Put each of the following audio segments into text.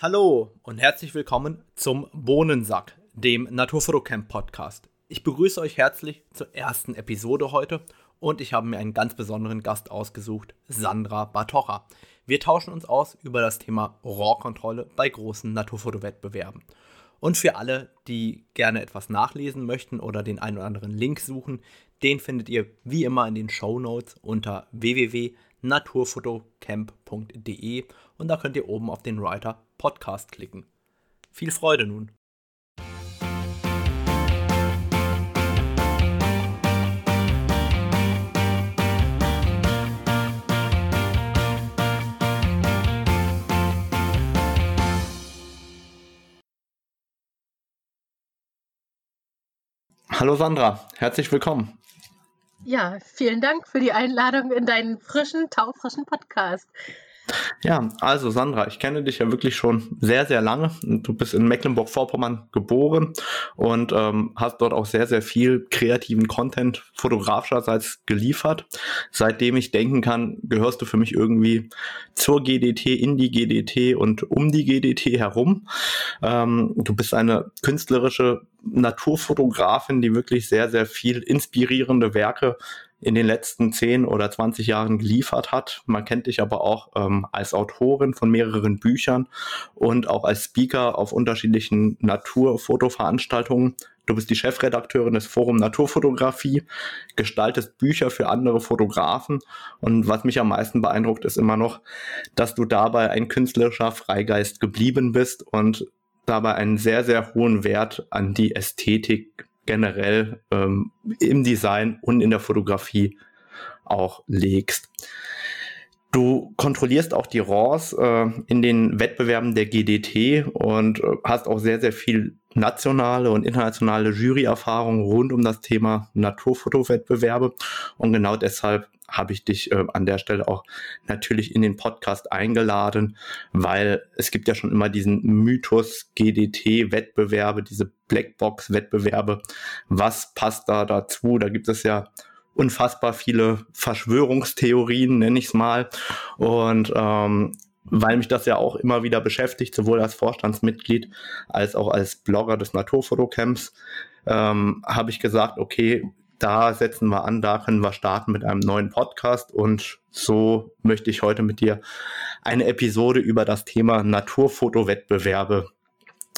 Hallo und herzlich willkommen zum Bohnensack, dem Naturfotocamp Podcast. Ich begrüße euch herzlich zur ersten Episode heute und ich habe mir einen ganz besonderen Gast ausgesucht, Sandra Bartocha. Wir tauschen uns aus über das Thema Rohrkontrolle bei großen Naturfotowettbewerben. Und für alle, die gerne etwas nachlesen möchten oder den einen oder anderen Link suchen, den findet ihr wie immer in den Show Notes unter www.naturfotocamp.de und da könnt ihr oben auf den Writer Podcast klicken. Viel Freude nun! Hallo Sandra, herzlich willkommen. Ja, vielen Dank für die Einladung in deinen frischen, taufrischen Podcast. Ja, also Sandra, ich kenne dich ja wirklich schon sehr, sehr lange. Du bist in Mecklenburg-Vorpommern geboren und ähm, hast dort auch sehr, sehr viel kreativen Content fotografischerseits geliefert. Seitdem ich denken kann, gehörst du für mich irgendwie zur GDT, in die GDT und um die GDT herum. Ähm, du bist eine künstlerische Naturfotografin, die wirklich sehr, sehr viel inspirierende Werke in den letzten 10 oder 20 Jahren geliefert hat. Man kennt dich aber auch ähm, als Autorin von mehreren Büchern und auch als Speaker auf unterschiedlichen Naturfotoveranstaltungen. Du bist die Chefredakteurin des Forum Naturfotografie, gestaltest Bücher für andere Fotografen und was mich am meisten beeindruckt, ist immer noch, dass du dabei ein künstlerischer Freigeist geblieben bist und dabei einen sehr, sehr hohen Wert an die Ästhetik generell ähm, im Design und in der Fotografie auch legst. Du kontrollierst auch die RAWs äh, in den Wettbewerben der GDT und äh, hast auch sehr, sehr viel nationale und internationale Juryerfahrung rund um das Thema Naturfotowettbewerbe. Und genau deshalb habe ich dich äh, an der Stelle auch natürlich in den Podcast eingeladen, weil es gibt ja schon immer diesen Mythos GDT-Wettbewerbe, diese Blackbox-Wettbewerbe. Was passt da dazu? Da gibt es ja unfassbar viele Verschwörungstheorien, nenne ich es mal. Und ähm, weil mich das ja auch immer wieder beschäftigt, sowohl als Vorstandsmitglied als auch als Blogger des Naturfotocamps, ähm, habe ich gesagt, okay, da setzen wir an, da können wir starten mit einem neuen Podcast und so möchte ich heute mit dir eine Episode über das Thema Naturfotowettbewerbe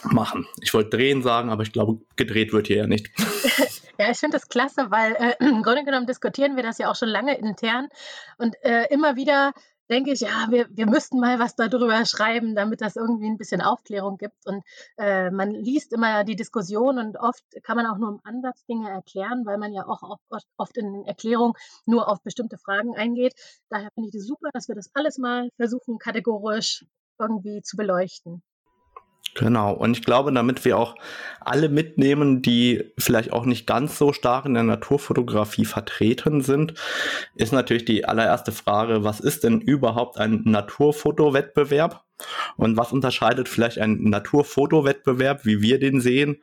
machen. Ich wollte drehen sagen, aber ich glaube, gedreht wird hier ja nicht. Ja, ich finde das klasse, weil äh, im Grunde genommen diskutieren wir das ja auch schon lange intern und äh, immer wieder denke ich, ja, wir, wir müssten mal was darüber schreiben, damit das irgendwie ein bisschen Aufklärung gibt. Und äh, man liest immer die Diskussion und oft kann man auch nur im Ansatz Dinge erklären, weil man ja auch oft, oft in den Erklärungen nur auf bestimmte Fragen eingeht. Daher finde ich es das super, dass wir das alles mal versuchen, kategorisch irgendwie zu beleuchten. Genau, und ich glaube, damit wir auch alle mitnehmen, die vielleicht auch nicht ganz so stark in der Naturfotografie vertreten sind, ist natürlich die allererste Frage, was ist denn überhaupt ein Naturfotowettbewerb? Und was unterscheidet vielleicht ein Naturfotowettbewerb, wie wir den sehen,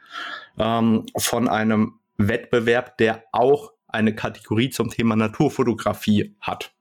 ähm, von einem Wettbewerb, der auch eine Kategorie zum Thema Naturfotografie hat?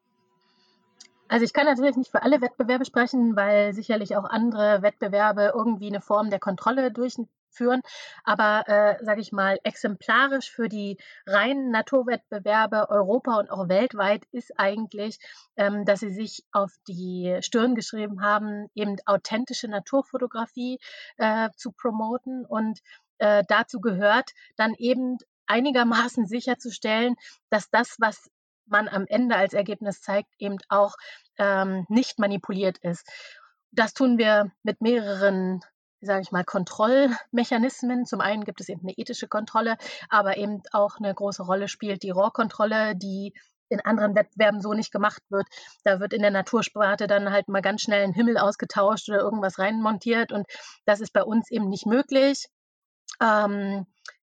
Also ich kann natürlich nicht für alle Wettbewerbe sprechen, weil sicherlich auch andere Wettbewerbe irgendwie eine Form der Kontrolle durchführen. Aber äh, sage ich mal, exemplarisch für die reinen Naturwettbewerbe Europa und auch weltweit ist eigentlich, ähm, dass sie sich auf die Stirn geschrieben haben, eben authentische Naturfotografie äh, zu promoten. Und äh, dazu gehört dann eben einigermaßen sicherzustellen, dass das, was man am Ende als Ergebnis zeigt, eben auch ähm, nicht manipuliert ist. Das tun wir mit mehreren sage ich mal, Kontrollmechanismen. Zum einen gibt es eben eine ethische Kontrolle, aber eben auch eine große Rolle spielt die Rohrkontrolle, die in anderen Wettbewerben so nicht gemacht wird. Da wird in der Natursparte dann halt mal ganz schnell ein Himmel ausgetauscht oder irgendwas reinmontiert und das ist bei uns eben nicht möglich. Ähm,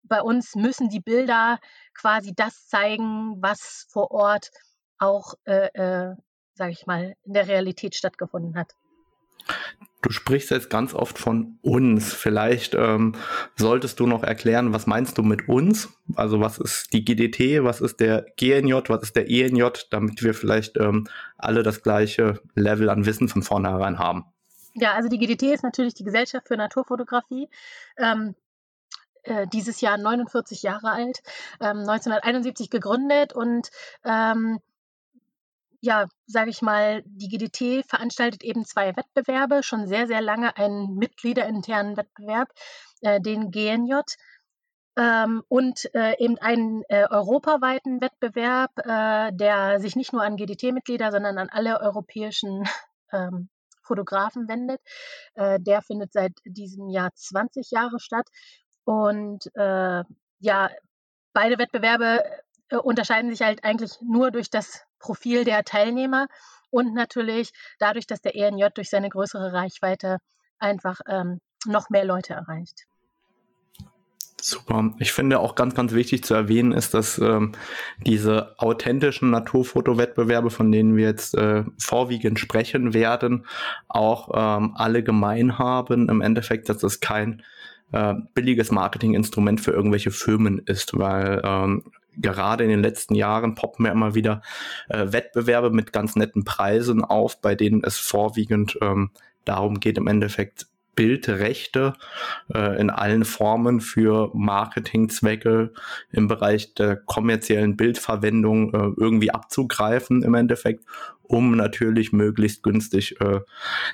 bei uns müssen die Bilder quasi das zeigen, was vor Ort auch, äh, äh, sage ich mal, in der Realität stattgefunden hat. Du sprichst jetzt ganz oft von uns. Vielleicht ähm, solltest du noch erklären, was meinst du mit uns? Also was ist die GDT, was ist der GNJ, was ist der ENJ, damit wir vielleicht ähm, alle das gleiche Level an Wissen von vornherein haben. Ja, also die GDT ist natürlich die Gesellschaft für Naturfotografie. Ähm, äh, dieses Jahr 49 Jahre alt, ähm, 1971 gegründet und ähm, ja, sage ich mal, die GDT veranstaltet eben zwei Wettbewerbe, schon sehr, sehr lange einen mitgliederinternen Wettbewerb, äh, den GNJ, ähm, und äh, eben einen äh, europaweiten Wettbewerb, äh, der sich nicht nur an GDT-Mitglieder, sondern an alle europäischen ähm, Fotografen wendet. Äh, der findet seit diesem Jahr 20 Jahre statt. Und äh, ja, beide Wettbewerbe äh, unterscheiden sich halt eigentlich nur durch das Profil der Teilnehmer und natürlich dadurch, dass der ENJ durch seine größere Reichweite einfach ähm, noch mehr Leute erreicht. Super. Ich finde auch ganz, ganz wichtig zu erwähnen ist, dass ähm, diese authentischen Naturfotowettbewerbe, von denen wir jetzt äh, vorwiegend sprechen werden, auch ähm, alle gemein haben. Im Endeffekt, dass es kein äh, billiges Marketinginstrument für irgendwelche Firmen ist, weil ähm, gerade in den letzten Jahren poppen ja immer wieder äh, Wettbewerbe mit ganz netten Preisen auf, bei denen es vorwiegend ähm, darum geht, im Endeffekt Bildrechte äh, in allen Formen für Marketingzwecke im Bereich der kommerziellen Bildverwendung äh, irgendwie abzugreifen im Endeffekt, um natürlich möglichst günstig äh,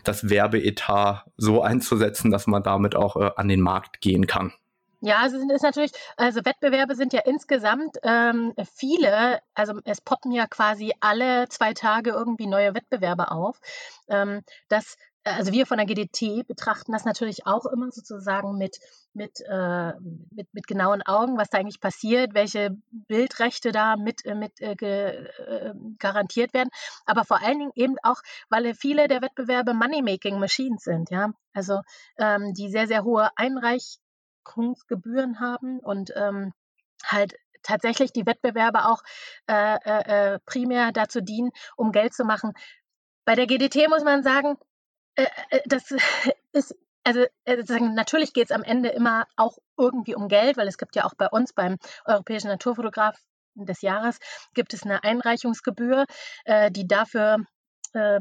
das Werbeetat so einzusetzen, dass man damit auch äh, an den Markt gehen kann. Ja, also sind es natürlich, also Wettbewerbe sind ja insgesamt ähm, viele, also es poppen ja quasi alle zwei Tage irgendwie neue Wettbewerbe auf. Ähm, das also wir von der GDT betrachten das natürlich auch immer sozusagen mit, mit, äh, mit, mit genauen Augen, was da eigentlich passiert, welche Bildrechte da mit, äh, mit äh, ge, äh, garantiert werden. Aber vor allen Dingen eben auch, weil viele der Wettbewerbe Money-Making Machines sind, ja. Also ähm, die sehr, sehr hohe Einreichungsgebühren haben und ähm, halt tatsächlich die Wettbewerbe auch äh, äh, äh primär dazu dienen, um Geld zu machen. Bei der GDT muss man sagen, das ist, also äh, natürlich geht es am Ende immer auch irgendwie um Geld, weil es gibt ja auch bei uns beim Europäischen Naturfotograf des Jahres gibt es eine Einreichungsgebühr, äh, die dafür äh,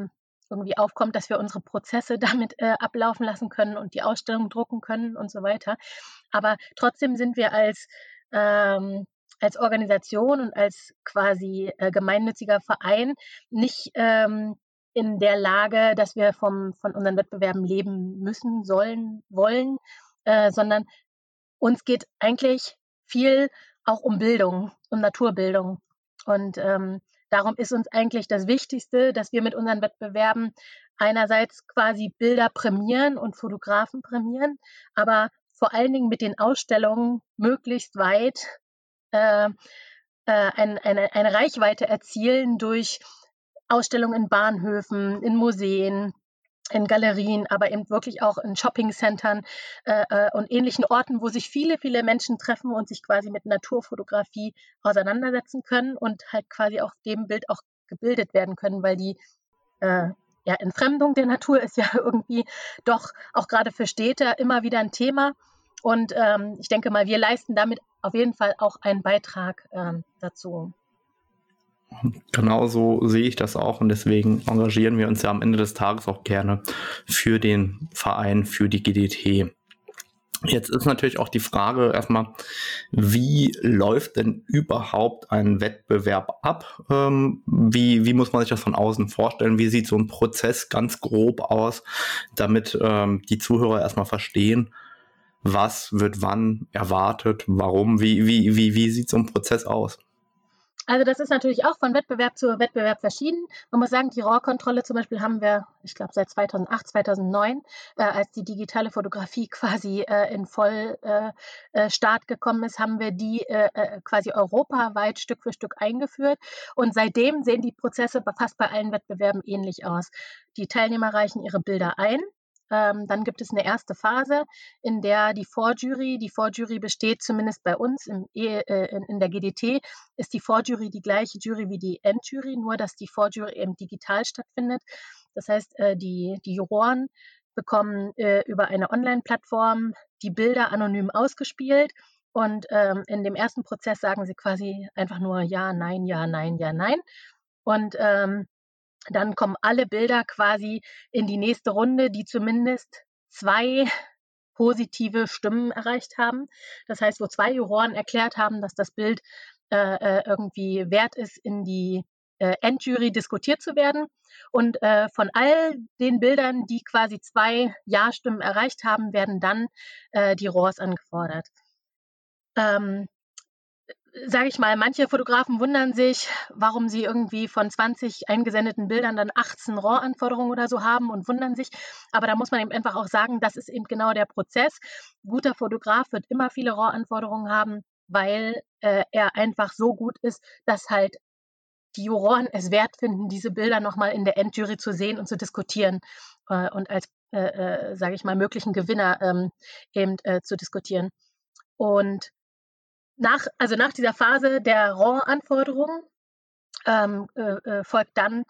irgendwie aufkommt, dass wir unsere Prozesse damit äh, ablaufen lassen können und die Ausstellung drucken können und so weiter. Aber trotzdem sind wir als ähm, als Organisation und als quasi äh, gemeinnütziger Verein nicht ähm, in der Lage, dass wir vom, von unseren Wettbewerben leben müssen, sollen, wollen, äh, sondern uns geht eigentlich viel auch um Bildung, um Naturbildung. Und ähm, darum ist uns eigentlich das Wichtigste, dass wir mit unseren Wettbewerben einerseits quasi Bilder prämieren und Fotografen prämieren, aber vor allen Dingen mit den Ausstellungen möglichst weit äh, äh, ein, eine, eine Reichweite erzielen durch Ausstellungen in Bahnhöfen, in Museen, in Galerien, aber eben wirklich auch in Shoppingcentern äh, äh, und ähnlichen Orten, wo sich viele, viele Menschen treffen und sich quasi mit Naturfotografie auseinandersetzen können und halt quasi auch dem Bild auch gebildet werden können, weil die äh, ja, Entfremdung der Natur ist ja irgendwie doch auch gerade für Städte immer wieder ein Thema. Und ähm, ich denke mal, wir leisten damit auf jeden Fall auch einen Beitrag ähm, dazu. Genauso sehe ich das auch und deswegen engagieren wir uns ja am Ende des Tages auch gerne für den Verein, für die GDT. Jetzt ist natürlich auch die Frage erstmal, wie läuft denn überhaupt ein Wettbewerb ab? Ähm, wie, wie muss man sich das von außen vorstellen? Wie sieht so ein Prozess ganz grob aus, damit ähm, die Zuhörer erstmal verstehen, was wird wann erwartet, warum, wie, wie, wie, wie sieht so ein Prozess aus? Also das ist natürlich auch von Wettbewerb zu Wettbewerb verschieden. Man muss sagen, die Rohrkontrolle zum Beispiel haben wir, ich glaube, seit 2008, 2009, äh, als die digitale Fotografie quasi äh, in Vollstart äh, äh gekommen ist, haben wir die äh, äh, quasi europaweit Stück für Stück eingeführt. Und seitdem sehen die Prozesse fast bei allen Wettbewerben ähnlich aus. Die Teilnehmer reichen ihre Bilder ein ähm, dann gibt es eine erste Phase, in der die Vorjury, die Vorjury besteht zumindest bei uns im, e, äh, in, der GDT, ist die Vorjury die gleiche Jury wie die Endjury, nur dass die Vorjury eben digital stattfindet. Das heißt, äh, die, die Juroren bekommen äh, über eine Online-Plattform die Bilder anonym ausgespielt und ähm, in dem ersten Prozess sagen sie quasi einfach nur ja, nein, ja, nein, ja, nein. Und ähm, dann kommen alle Bilder quasi in die nächste Runde, die zumindest zwei positive Stimmen erreicht haben. Das heißt, wo zwei Juroren erklärt haben, dass das Bild äh, äh irgendwie wert ist, in die äh, Endjury diskutiert zu werden. Und äh, von all den Bildern, die quasi zwei Ja-Stimmen erreicht haben, werden dann äh, die RAWs angefordert. Ähm, sage ich mal, manche Fotografen wundern sich, warum sie irgendwie von 20 eingesendeten Bildern dann 18 RAW-Anforderungen oder so haben und wundern sich. Aber da muss man eben einfach auch sagen, das ist eben genau der Prozess. Guter Fotograf wird immer viele RAW-Anforderungen haben, weil äh, er einfach so gut ist, dass halt die Juroren es wert finden, diese Bilder nochmal in der Endjury zu sehen und zu diskutieren äh, und als, äh, äh, sage ich mal, möglichen Gewinner ähm, eben äh, zu diskutieren. Und nach, also nach dieser Phase der RAW-Anforderungen ähm, äh, äh, folgt dann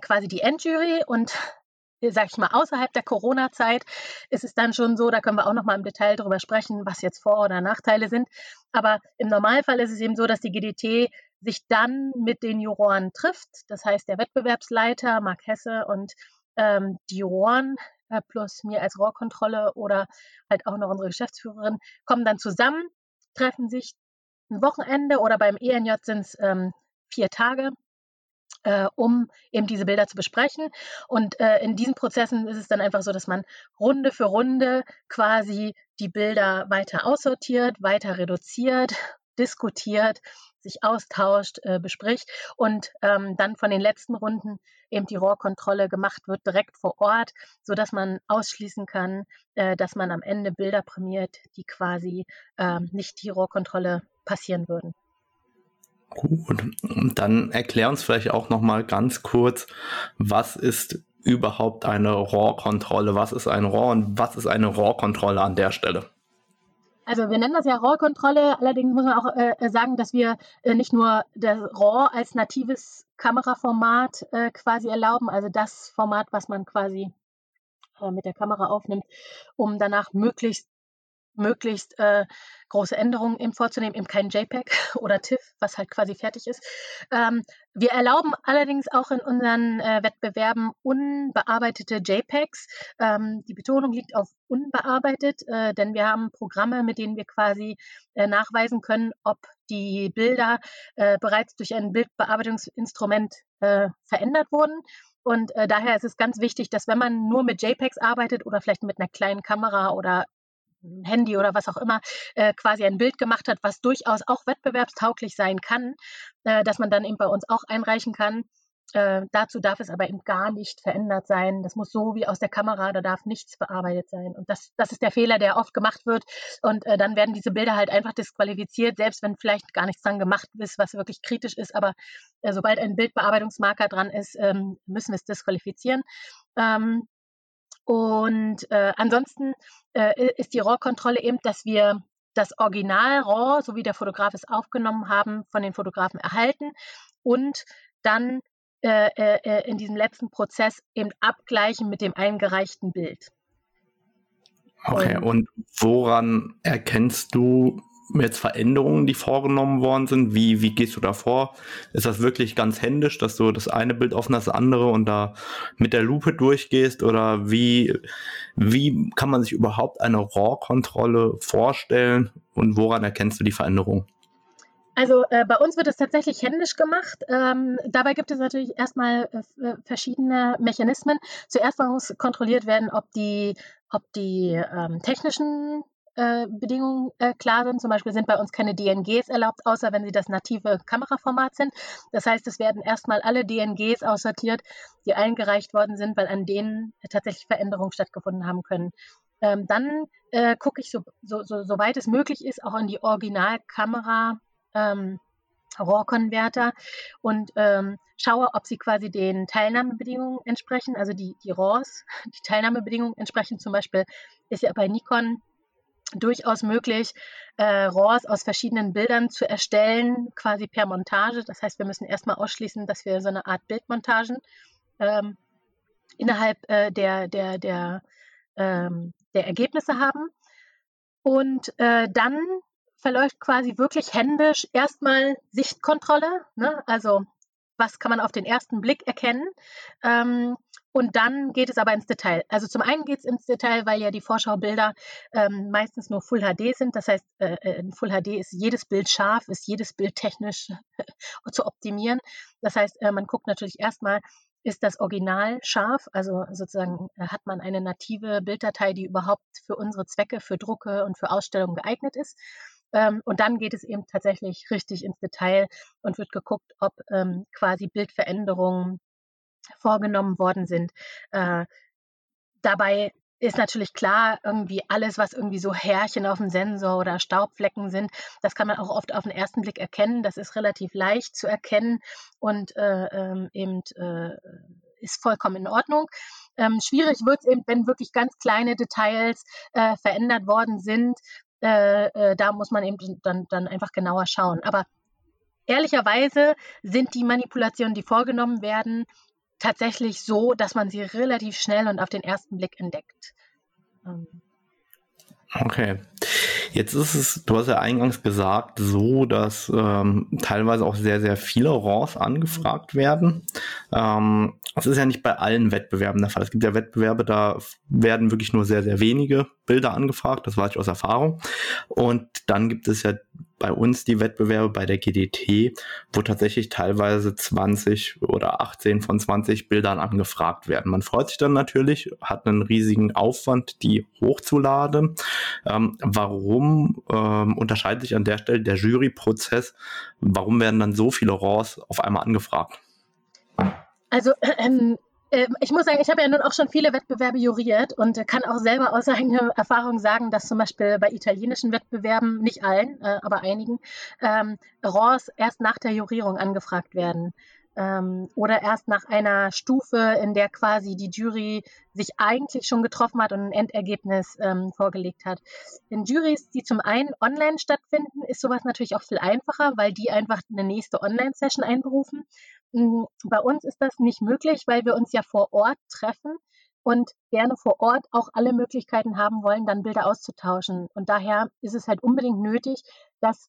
quasi die Endjury und sag ich mal, außerhalb der Corona-Zeit ist es dann schon so, da können wir auch noch mal im Detail darüber sprechen, was jetzt Vor- oder Nachteile sind. Aber im Normalfall ist es eben so, dass die GDT sich dann mit den Juroren trifft. Das heißt, der Wettbewerbsleiter, Marc Hesse und ähm, die Juroren äh, plus mir als Rohrkontrolle oder halt auch noch unsere Geschäftsführerin kommen dann zusammen, treffen sich ein Wochenende oder beim ENJ sind es ähm, vier Tage äh, um eben diese Bilder zu besprechen. Und äh, in diesen Prozessen ist es dann einfach so, dass man Runde für Runde quasi die Bilder weiter aussortiert, weiter reduziert, diskutiert, sich austauscht, äh, bespricht und ähm, dann von den letzten Runden eben die Rohrkontrolle gemacht wird direkt vor Ort, so dass man ausschließen kann, äh, dass man am Ende Bilder prämiert, die quasi ähm, nicht die Rohrkontrolle passieren würden. Gut, und dann erklär uns vielleicht auch noch mal ganz kurz, was ist überhaupt eine RAW-Kontrolle? Was ist ein RAW und was ist eine RAW-Kontrolle an der Stelle? Also wir nennen das ja RAW-Kontrolle, allerdings muss man auch äh, sagen, dass wir äh, nicht nur das RAW als natives Kameraformat äh, quasi erlauben, also das Format, was man quasi äh, mit der Kamera aufnimmt, um danach möglichst möglichst äh, große Änderungen eben vorzunehmen, eben kein JPEG oder TIFF, was halt quasi fertig ist. Ähm, wir erlauben allerdings auch in unseren äh, Wettbewerben unbearbeitete JPEGs. Ähm, die Betonung liegt auf unbearbeitet, äh, denn wir haben Programme, mit denen wir quasi äh, nachweisen können, ob die Bilder äh, bereits durch ein Bildbearbeitungsinstrument äh, verändert wurden. Und äh, daher ist es ganz wichtig, dass wenn man nur mit JPEGs arbeitet oder vielleicht mit einer kleinen Kamera oder Handy oder was auch immer äh, quasi ein Bild gemacht hat, was durchaus auch wettbewerbstauglich sein kann, äh, dass man dann eben bei uns auch einreichen kann. Äh, dazu darf es aber eben gar nicht verändert sein. Das muss so wie aus der Kamera, da darf nichts bearbeitet sein. Und das, das ist der Fehler, der oft gemacht wird. Und äh, dann werden diese Bilder halt einfach disqualifiziert, selbst wenn vielleicht gar nichts dran gemacht ist, was wirklich kritisch ist. Aber äh, sobald ein Bildbearbeitungsmarker dran ist, ähm, müssen wir es disqualifizieren. Ähm, und äh, ansonsten äh, ist die RAW-Kontrolle eben, dass wir das Original RAW, so wie der Fotograf es aufgenommen haben, von den Fotografen erhalten und dann äh, äh, äh in diesem letzten Prozess eben abgleichen mit dem eingereichten Bild. Okay, und, und woran erkennst du jetzt Veränderungen, die vorgenommen worden sind? Wie, wie gehst du da vor? Ist das wirklich ganz händisch, dass du das eine Bild offen das andere und da mit der Lupe durchgehst? Oder wie, wie kann man sich überhaupt eine RAW-Kontrolle vorstellen und woran erkennst du die Veränderung? Also äh, bei uns wird es tatsächlich händisch gemacht. Ähm, dabei gibt es natürlich erstmal äh, äh verschiedene Mechanismen. Zuerst muss kontrolliert werden, ob die, ob die ähm, technischen äh, Bedingungen äh, klar sind. Zum Beispiel sind bei uns keine DNGs erlaubt, außer wenn sie das native Kameraformat sind. Das heißt, es werden erstmal alle DNGs aussortiert, die eingereicht worden sind, weil an denen tatsächlich Veränderungen stattgefunden haben können. Ähm, dann äh, gucke ich, so, so, so, soweit es möglich ist, auch an die Originalkamera. Ähm, RAW-Konverter und ähm, schaue, ob sie quasi den Teilnahmebedingungen entsprechen, also die, die RAWs, die Teilnahmebedingungen entsprechen. Zum Beispiel ist ja bei Nikon durchaus möglich, äh, RAWs aus verschiedenen Bildern zu erstellen, quasi per Montage. Das heißt, wir müssen erstmal ausschließen, dass wir so eine Art Bildmontagen ähm, innerhalb äh, der, der, der, ähm, der Ergebnisse haben. Und äh, dann verläuft quasi wirklich händisch erstmal Sichtkontrolle. Ne? Also was kann man auf den ersten Blick erkennen. Ähm, und dann geht es aber ins Detail. Also zum einen geht es ins Detail, weil ja die Vorschaubilder ähm, meistens nur Full HD sind. Das heißt, äh, äh, in Full HD ist jedes Bild scharf, ist jedes Bild technisch zu optimieren. Das heißt, äh, man guckt natürlich erstmal, ist das Original scharf? Also sozusagen äh, hat man eine native Bilddatei, die überhaupt für unsere Zwecke, für Drucke und für Ausstellungen geeignet ist. Ähm, und dann geht es eben tatsächlich richtig ins Detail und wird geguckt, ob ähm, quasi Bildveränderungen vorgenommen worden sind. Äh, dabei ist natürlich klar, irgendwie alles, was irgendwie so Härchen auf dem Sensor oder Staubflecken sind, das kann man auch oft auf den ersten Blick erkennen. Das ist relativ leicht zu erkennen und äh, ähm, eben äh, ist vollkommen in Ordnung. Ähm, schwierig wird es eben, wenn wirklich ganz kleine Details äh, verändert worden sind. Äh, äh, da muss man eben dann, dann einfach genauer schauen. Aber ehrlicherweise sind die Manipulationen, die vorgenommen werden, tatsächlich so, dass man sie relativ schnell und auf den ersten Blick entdeckt. Ähm. Okay. Jetzt ist es, du hast ja eingangs gesagt, so, dass ähm, teilweise auch sehr, sehr viele RAWs angefragt werden. Ähm, das ist ja nicht bei allen Wettbewerben der Fall. Es gibt ja Wettbewerbe, da werden wirklich nur sehr, sehr wenige Bilder angefragt. Das weiß ich aus Erfahrung. Und dann gibt es ja bei uns die Wettbewerbe bei der GDT, wo tatsächlich teilweise 20 oder 18 von 20 Bildern angefragt werden. Man freut sich dann natürlich, hat einen riesigen Aufwand, die hochzuladen. Ähm, warum ähm, unterscheidet sich an der Stelle der Juryprozess? Warum werden dann so viele RAWs auf einmal angefragt? Also ähm, ich muss sagen, ich habe ja nun auch schon viele Wettbewerbe juriert und kann auch selber aus eigener Erfahrung sagen, dass zum Beispiel bei italienischen Wettbewerben, nicht allen, äh, aber einigen, ähm, RAWs erst nach der Jurierung angefragt werden ähm, oder erst nach einer Stufe, in der quasi die Jury sich eigentlich schon getroffen hat und ein Endergebnis ähm, vorgelegt hat. In Juries, die zum einen online stattfinden, ist sowas natürlich auch viel einfacher, weil die einfach eine nächste Online-Session einberufen. Hm, bei uns ist das nicht möglich, weil wir uns ja vor Ort treffen und gerne vor Ort auch alle Möglichkeiten haben wollen, dann Bilder auszutauschen. Und daher ist es halt unbedingt nötig, dass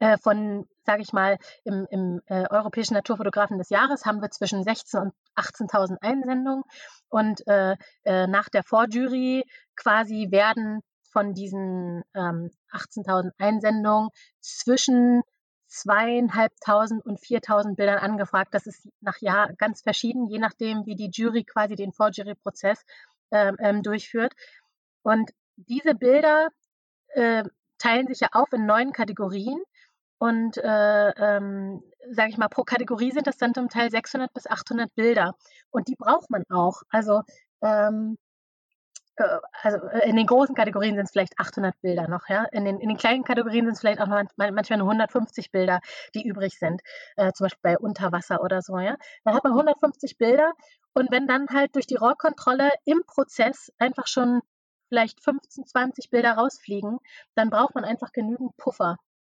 äh, von, sage ich mal, im, im äh, Europäischen Naturfotografen des Jahres haben wir zwischen 16.000 und 18.000 Einsendungen. Und äh, äh, nach der Vorjury quasi werden von diesen ähm, 18.000 Einsendungen zwischen zweieinhalbtausend und viertausend Bildern angefragt. Das ist nach Jahr ganz verschieden, je nachdem, wie die Jury quasi den Vorjury-Prozess ähm, ähm, durchführt. Und diese Bilder äh, teilen sich ja auf in neun Kategorien. Und äh, ähm, sage ich mal, pro Kategorie sind das dann zum Teil 600 bis 800 Bilder. Und die braucht man auch. Also, ähm, äh, also äh, in den großen Kategorien sind es vielleicht 800 Bilder noch. Ja? In, den, in den kleinen Kategorien sind es vielleicht auch noch manchmal nur 150 Bilder, die übrig sind. Äh, zum Beispiel bei Unterwasser oder so. Ja? Dann hat man 150 Bilder. Und wenn dann halt durch die Rohrkontrolle im Prozess einfach schon vielleicht 15, 20 Bilder rausfliegen, dann braucht man einfach genügend Puffer.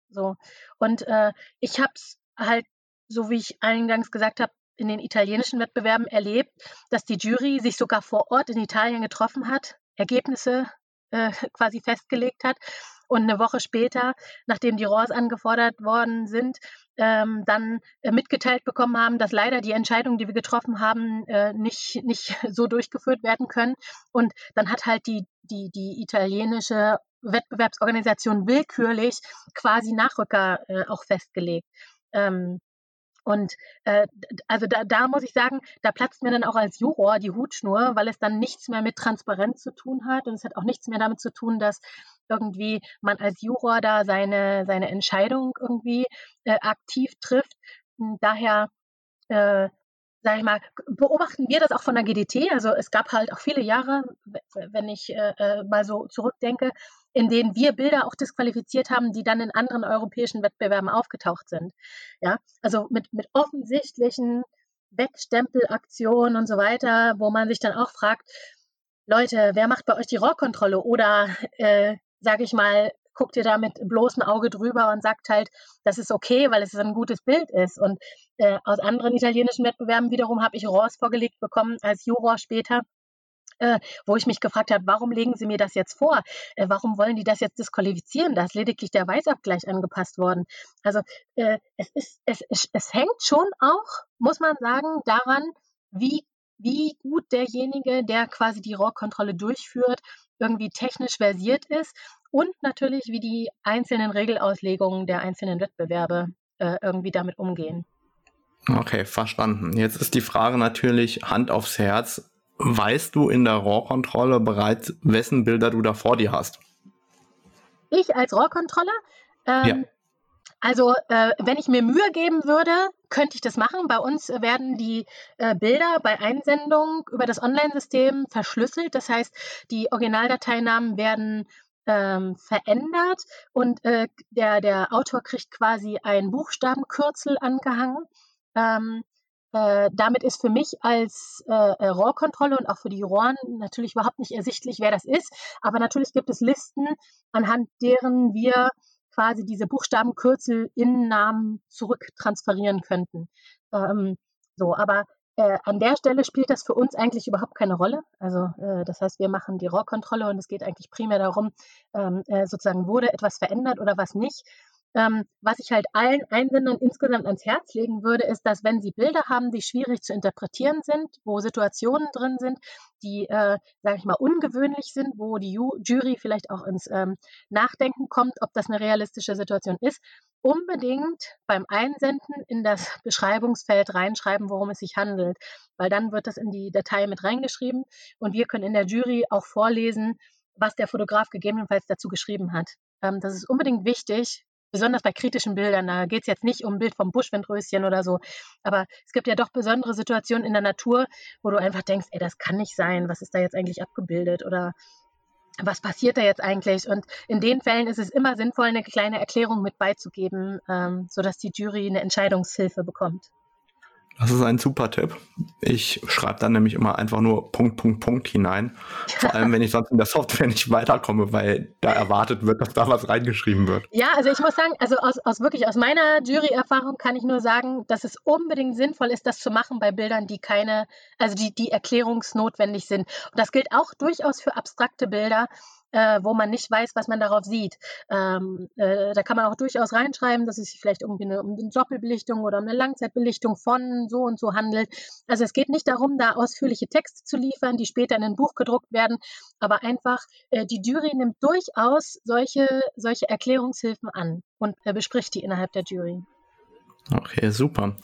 So. Und äh, ich habe es halt, so wie ich eingangs gesagt habe, in den italienischen Wettbewerben erlebt, dass die Jury sich sogar vor Ort in Italien getroffen hat, Ergebnisse äh, quasi festgelegt hat und eine Woche später, nachdem die RAWs angefordert worden sind, ähm, dann äh, mitgeteilt bekommen haben, dass leider die Entscheidungen, die wir getroffen haben, äh, nicht, nicht so durchgeführt werden können. Und dann hat halt die, die, die italienische Wettbewerbsorganisation willkürlich quasi Nachrücker äh, auch festgelegt. Ähm, und äh, also da, da muss ich sagen, da platzt mir dann auch als Juror die Hutschnur, weil es dann nichts mehr mit Transparenz zu tun hat und es hat auch nichts mehr damit zu tun, dass irgendwie man als Juror da seine, seine Entscheidung irgendwie äh, aktiv trifft. Daher äh, sag ich mal, beobachten wir das auch von der GDT. Also es gab halt auch viele Jahre, wenn ich äh, äh, mal so zurückdenke, in denen wir Bilder auch disqualifiziert haben, die dann in anderen europäischen Wettbewerben aufgetaucht sind. Ja, also mit, mit offensichtlichen Wegstempelaktionen und so weiter, wo man sich dann auch fragt, Leute, wer macht bei euch die Rohrkontrolle? Oder äh, sage ich mal, guckt ihr da mit bloßem Auge drüber und sagt halt, das ist okay, weil es ein gutes Bild ist. Und äh, aus anderen italienischen Wettbewerben wiederum habe ich RAWs vorgelegt bekommen als Juror später, äh, wo ich mich gefragt habe, warum legen Sie mir das jetzt vor? Äh, warum wollen die das jetzt disqualifizieren? Da ist lediglich der Weißabgleich angepasst worden. Also äh, es, ist, es, es, es hängt schon auch, muss man sagen, daran, wie, wie gut derjenige, der quasi die Rohrkontrolle durchführt, irgendwie technisch versiert ist und natürlich, wie die einzelnen Regelauslegungen der einzelnen Wettbewerbe äh, irgendwie damit umgehen. Okay, verstanden. Jetzt ist die Frage natürlich Hand aufs Herz. Weißt du in der Rohrkontrolle bereits, wessen Bilder du da vor dir hast? Ich als Rohrkontroller? Ähm, ja. Also, äh, wenn ich mir Mühe geben würde, könnte ich das machen. Bei uns werden die äh, Bilder bei Einsendung über das Online-System verschlüsselt. Das heißt, die Originaldateinamen werden ähm, verändert und äh, der, der Autor kriegt quasi ein Buchstabenkürzel angehangen. Ähm, äh, damit ist für mich als äh, äh, Rohrkontrolle und auch für die Rohren natürlich überhaupt nicht ersichtlich, wer das ist. Aber natürlich gibt es Listen, anhand deren wir quasi diese Buchstabenkürzel in Namen zurücktransferieren könnten. Ähm, so, aber äh, an der Stelle spielt das für uns eigentlich überhaupt keine Rolle. Also äh, das heißt, wir machen die Rohrkontrolle und es geht eigentlich primär darum, ähm, äh, sozusagen wurde etwas verändert oder was nicht. Ähm, was ich halt allen Einsendern insgesamt ans Herz legen würde, ist, dass wenn sie Bilder haben, die schwierig zu interpretieren sind, wo Situationen drin sind, die, äh, sage ich mal, ungewöhnlich sind, wo die Ju Jury vielleicht auch ins ähm, Nachdenken kommt, ob das eine realistische Situation ist, unbedingt beim Einsenden in das Beschreibungsfeld reinschreiben, worum es sich handelt, weil dann wird das in die Datei mit reingeschrieben und wir können in der Jury auch vorlesen, was der Fotograf gegebenenfalls dazu geschrieben hat. Ähm, das ist unbedingt wichtig, besonders bei kritischen Bildern, da geht es jetzt nicht um ein Bild vom Buschwindröschen oder so, aber es gibt ja doch besondere Situationen in der Natur, wo du einfach denkst, ey, das kann nicht sein, was ist da jetzt eigentlich abgebildet oder was passiert da jetzt eigentlich? Und in den Fällen ist es immer sinnvoll, eine kleine Erklärung mit beizugeben, ähm, sodass die Jury eine Entscheidungshilfe bekommt. Das ist ein super Tipp. Ich schreibe dann nämlich immer einfach nur Punkt, Punkt, Punkt hinein. Vor allem, wenn ich sonst in der Software nicht weiterkomme, weil da erwartet wird, dass da was reingeschrieben wird. Ja, also ich muss sagen, also aus, aus wirklich aus meiner Jury-Erfahrung kann ich nur sagen, dass es unbedingt sinnvoll ist, das zu machen bei Bildern, die keine, also die, die erklärungsnotwendig sind. Und das gilt auch durchaus für abstrakte Bilder äh, wo man nicht weiß, was man darauf sieht. Ähm, äh, da kann man auch durchaus reinschreiben, dass es sich vielleicht irgendwie eine, um eine Doppelbelichtung oder um eine Langzeitbelichtung von so und so handelt. Also es geht nicht darum, da ausführliche Texte zu liefern, die später in ein Buch gedruckt werden, aber einfach äh, die Jury nimmt durchaus solche, solche Erklärungshilfen an und äh, bespricht die innerhalb der Jury. Okay, super.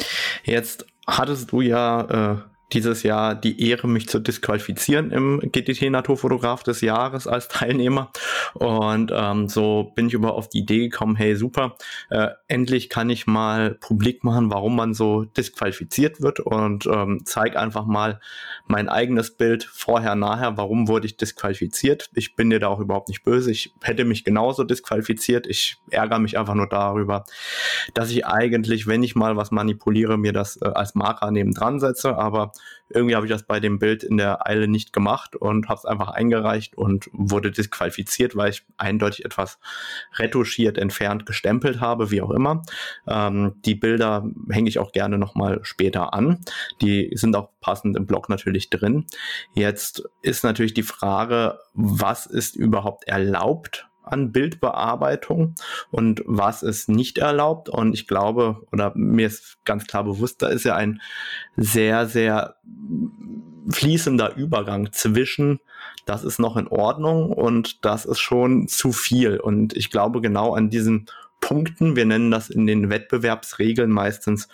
Jetzt hattest du ja äh, dieses Jahr die Ehre, mich zu disqualifizieren im GTT Naturfotograf des Jahres als Teilnehmer. Und ähm, so bin ich über auf die Idee gekommen, hey super, äh, endlich kann ich mal publik machen, warum man so disqualifiziert wird und ähm, zeige einfach mal mein eigenes Bild vorher, nachher, warum wurde ich disqualifiziert. Ich bin dir da auch überhaupt nicht böse. Ich hätte mich genauso disqualifiziert. Ich ärgere mich einfach nur darüber, dass ich eigentlich, wenn ich mal was manipuliere, mir das äh, als Marker neben dran setze. Aber irgendwie habe ich das bei dem Bild in der Eile nicht gemacht und habe es einfach eingereicht und wurde disqualifiziert, weil ich eindeutig etwas retuschiert, entfernt, gestempelt habe, wie auch immer. Ähm, die Bilder hänge ich auch gerne nochmal später an. Die sind auch passend im Blog natürlich drin. Jetzt ist natürlich die Frage, was ist überhaupt erlaubt an Bildbearbeitung und was ist nicht erlaubt. Und ich glaube, oder mir ist ganz klar bewusst, da ist ja ein sehr, sehr fließender Übergang zwischen, das ist noch in Ordnung und das ist schon zu viel. Und ich glaube, genau an diesen Punkten, wir nennen das in den Wettbewerbsregeln meistens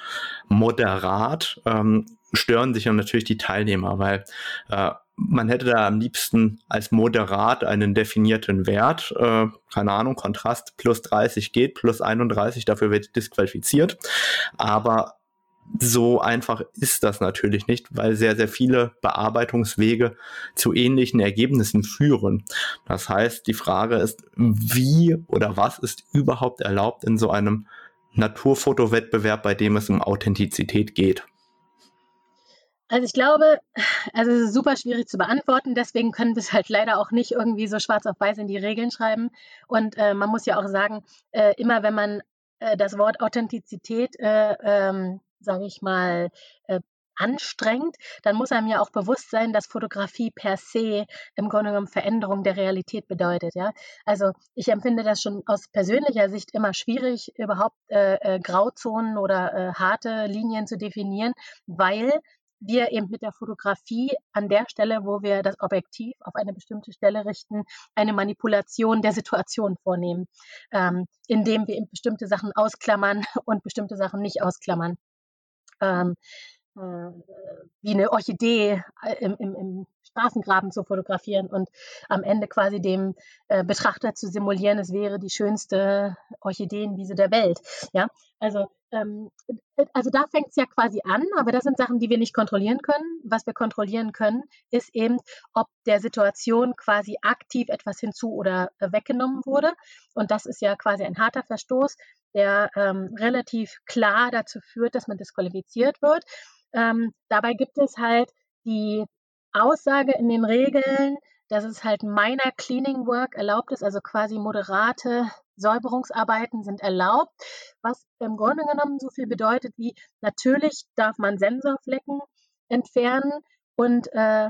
moderat, ähm, stören sich ja natürlich die Teilnehmer, weil äh, man hätte da am liebsten als moderat einen definierten Wert, äh, keine Ahnung, Kontrast plus 30 geht, plus 31, dafür wird disqualifiziert. Aber so einfach ist das natürlich nicht, weil sehr, sehr viele Bearbeitungswege zu ähnlichen Ergebnissen führen. Das heißt, die Frage ist, wie oder was ist überhaupt erlaubt in so einem Naturfotowettbewerb, bei dem es um Authentizität geht? Also ich glaube, also es ist super schwierig zu beantworten, deswegen können wir es halt leider auch nicht irgendwie so schwarz auf weiß in die Regeln schreiben. Und äh, man muss ja auch sagen, äh, immer wenn man äh, das Wort Authentizität, äh, ähm, sage ich mal, äh, anstrengend, dann muss einem ja auch bewusst sein, dass Fotografie per se im Grunde genommen Veränderung der Realität bedeutet. Ja? Also ich empfinde das schon aus persönlicher Sicht immer schwierig, überhaupt äh, äh, Grauzonen oder äh, harte Linien zu definieren, weil wir eben mit der Fotografie an der Stelle, wo wir das Objektiv auf eine bestimmte Stelle richten, eine Manipulation der Situation vornehmen, ähm, indem wir eben bestimmte Sachen ausklammern und bestimmte Sachen nicht ausklammern. Ähm, äh, wie eine Orchidee äh, im, im, im, Straßengraben zu fotografieren und am Ende quasi dem äh, Betrachter zu simulieren, es wäre die schönste Orchideenwiese der Welt. Ja, also, ähm, also da fängt es ja quasi an, aber das sind Sachen, die wir nicht kontrollieren können. Was wir kontrollieren können, ist eben, ob der Situation quasi aktiv etwas hinzu oder äh, weggenommen wurde. Und das ist ja quasi ein harter Verstoß, der ähm, relativ klar dazu führt, dass man disqualifiziert wird. Ähm, dabei gibt es halt die Aussage in den Regeln, dass es halt minor Cleaning Work erlaubt ist, also quasi moderate Säuberungsarbeiten sind erlaubt, was im Grunde genommen so viel bedeutet wie natürlich darf man Sensorflecken entfernen und äh,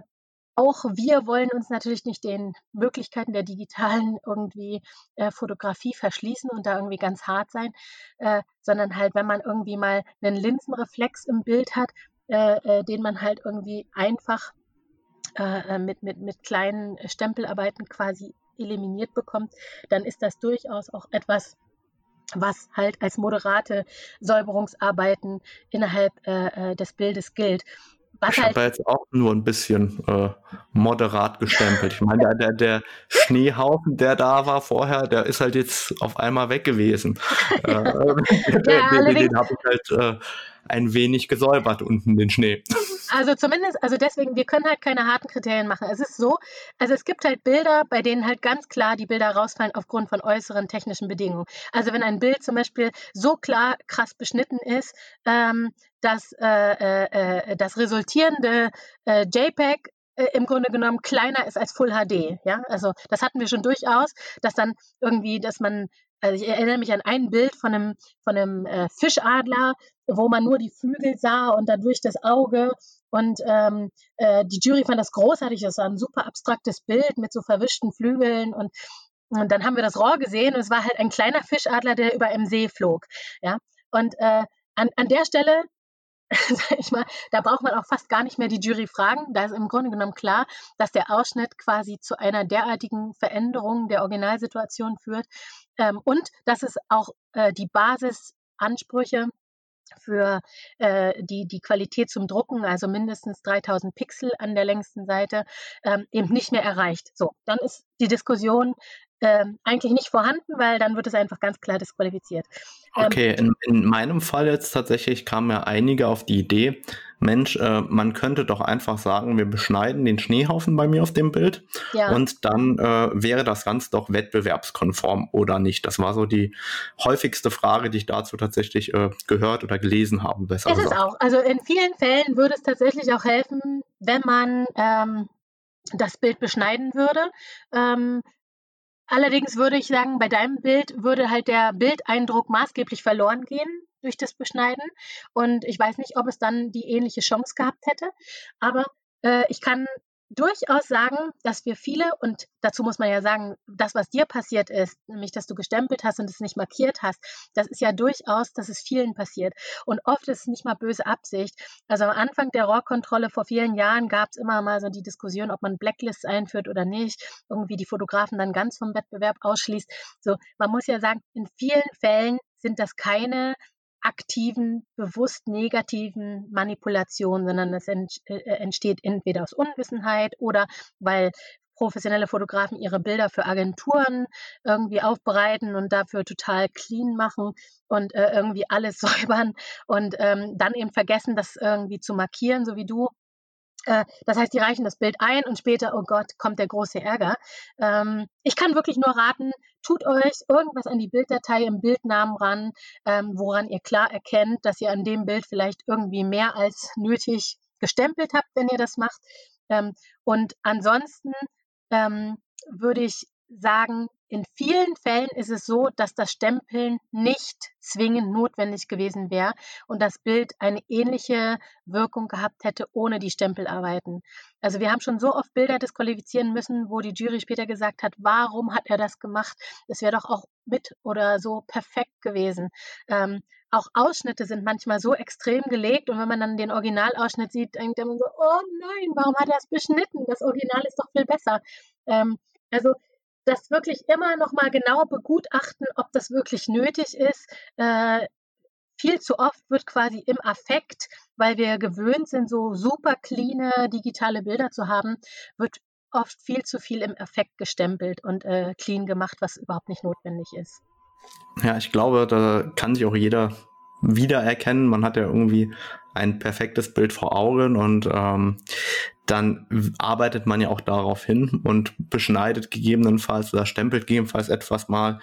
auch wir wollen uns natürlich nicht den Möglichkeiten der digitalen irgendwie äh, Fotografie verschließen und da irgendwie ganz hart sein, äh, sondern halt, wenn man irgendwie mal einen Linsenreflex im Bild hat, äh, äh, den man halt irgendwie einfach äh, äh, mit, mit, mit kleinen Stempelarbeiten quasi eliminiert bekommt, dann ist das durchaus auch etwas, was halt als moderate Säuberungsarbeiten innerhalb äh, des Bildes gilt. Was ich halt habe jetzt auch nur ein bisschen äh, moderat gestempelt. Ich meine, der, der, der, Schneehaufen, der da war vorher, der ist halt jetzt auf einmal weg gewesen. äh, ja, den, den habe ich halt äh, ein wenig gesäubert unten den Schnee. Also zumindest, also deswegen, wir können halt keine harten Kriterien machen. Es ist so, also es gibt halt Bilder, bei denen halt ganz klar die Bilder rausfallen aufgrund von äußeren technischen Bedingungen. Also wenn ein Bild zum Beispiel so klar krass beschnitten ist, ähm, dass äh, äh, äh das resultierende äh, JPEG äh, im Grunde genommen kleiner ist als Full HD. Ja, also das hatten wir schon durchaus, dass dann irgendwie, dass man also ich erinnere mich an ein Bild von einem, von einem äh, Fischadler, wo man nur die Flügel sah und dadurch das Auge. Und ähm, äh, die Jury fand das großartig. Das war ein super abstraktes Bild mit so verwischten Flügeln. Und, und dann haben wir das Raw gesehen und es war halt ein kleiner Fischadler, der über einem See flog. Ja? Und äh, an, an der Stelle sag ich mal, da braucht man auch fast gar nicht mehr die Jury fragen. Da ist im Grunde genommen klar, dass der Ausschnitt quasi zu einer derartigen Veränderung der Originalsituation führt ähm, und dass es auch äh, die Basisansprüche für äh, die, die Qualität zum Drucken, also mindestens 3000 Pixel an der längsten Seite, ähm, eben nicht mehr erreicht. So, dann ist die Diskussion ähm, eigentlich nicht vorhanden, weil dann wird es einfach ganz klar disqualifiziert. Ähm, okay, in, in meinem Fall jetzt tatsächlich kamen ja einige auf die Idee, Mensch, äh, man könnte doch einfach sagen, wir beschneiden den Schneehaufen bei mir auf dem Bild ja. und dann äh, wäre das Ganze doch wettbewerbskonform oder nicht. Das war so die häufigste Frage, die ich dazu tatsächlich äh, gehört oder gelesen habe. Besser es ist auch. Also in vielen Fällen würde es tatsächlich auch helfen, wenn man ähm, das Bild beschneiden würde. Ähm, Allerdings würde ich sagen, bei deinem Bild würde halt der Bildeindruck maßgeblich verloren gehen durch das Beschneiden. Und ich weiß nicht, ob es dann die ähnliche Chance gehabt hätte. Aber äh, ich kann durchaus sagen, dass wir viele, und dazu muss man ja sagen, das, was dir passiert ist, nämlich, dass du gestempelt hast und es nicht markiert hast, das ist ja durchaus, dass es vielen passiert. Und oft ist es nicht mal böse Absicht. Also am Anfang der Rohrkontrolle vor vielen Jahren gab es immer mal so die Diskussion, ob man Blacklists einführt oder nicht, irgendwie die Fotografen dann ganz vom Wettbewerb ausschließt. So, man muss ja sagen, in vielen Fällen sind das keine aktiven, bewusst negativen Manipulationen, sondern es äh, entsteht entweder aus Unwissenheit oder weil professionelle Fotografen ihre Bilder für Agenturen irgendwie aufbereiten und dafür total clean machen und äh, irgendwie alles säubern und ähm, dann eben vergessen, das irgendwie zu markieren, so wie du. äh, das heißt, die reichen das Bild ein und später, oh Gott, kommt der große Ärger. Ähm, ich kann wirklich nur raten, tut euch irgendwas an die Bilddatei im Bildnamen ran, ähm, woran ihr klar erkennt, dass ihr an dem Bild vielleicht irgendwie mehr als nötig gestempelt habt, wenn ihr das macht. Ähm, und ansonsten würde ich sagen, in vielen Fällen ist es so, dass das Stempeln nicht zwingend notwendig gewesen wäre und das Bild eine ähnliche Wirkung gehabt hätte ohne die Stempelarbeiten. Also wir haben schon so oft Bilder disqualifizieren müssen, wo die Jury später gesagt hat, warum hat er das gemacht? Es wäre doch auch mit oder so perfekt gewesen. Ähm, auch Ausschnitte sind manchmal so extrem gelegt und wenn man dann den Originalausschnitt sieht, denkt man so, oh nein, warum hat er es beschnitten? Das Original ist doch viel besser. Ähm, also das wirklich immer noch mal genau begutachten, ob das wirklich nötig ist. Äh, viel zu oft wird quasi im Affekt, weil wir gewöhnt sind, so super cleane digitale Bilder zu haben, wird oft viel zu viel im Affekt gestempelt und äh, clean gemacht, was überhaupt nicht notwendig ist. Ja, ich glaube, da kann sich auch jeder wiedererkennen. Man hat ja irgendwie ein perfektes Bild vor Augen und ähm, dann arbeitet man ja auch darauf hin und beschneidet gegebenenfalls oder stempelt gegebenenfalls etwas mal,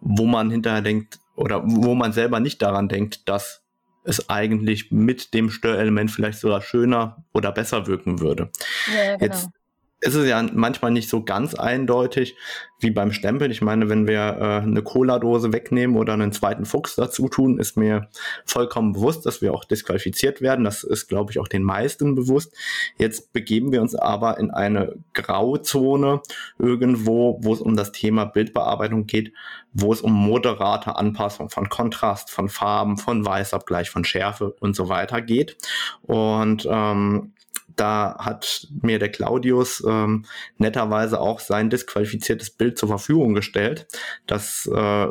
wo man hinterher denkt oder wo man selber nicht daran denkt, dass es eigentlich mit dem Störelement vielleicht sogar schöner oder besser wirken würde. Ja, genau. Jetzt ist es ja manchmal nicht so ganz eindeutig wie beim Stempeln. Ich meine, wenn wir äh, eine Cola-Dose wegnehmen oder einen zweiten Fuchs dazu tun, ist mir vollkommen bewusst, dass wir auch disqualifiziert werden. Das ist, glaube ich, auch den meisten bewusst. Jetzt begeben wir uns aber in eine Grauzone irgendwo, wo es um das Thema Bildbearbeitung geht, wo es um moderate Anpassung von Kontrast, von Farben, von Weißabgleich, von Schärfe und so weiter geht. Und ähm, da hat mir der Claudius ähm, netterweise auch sein disqualifiziertes Bild zur Verfügung gestellt. Das, äh,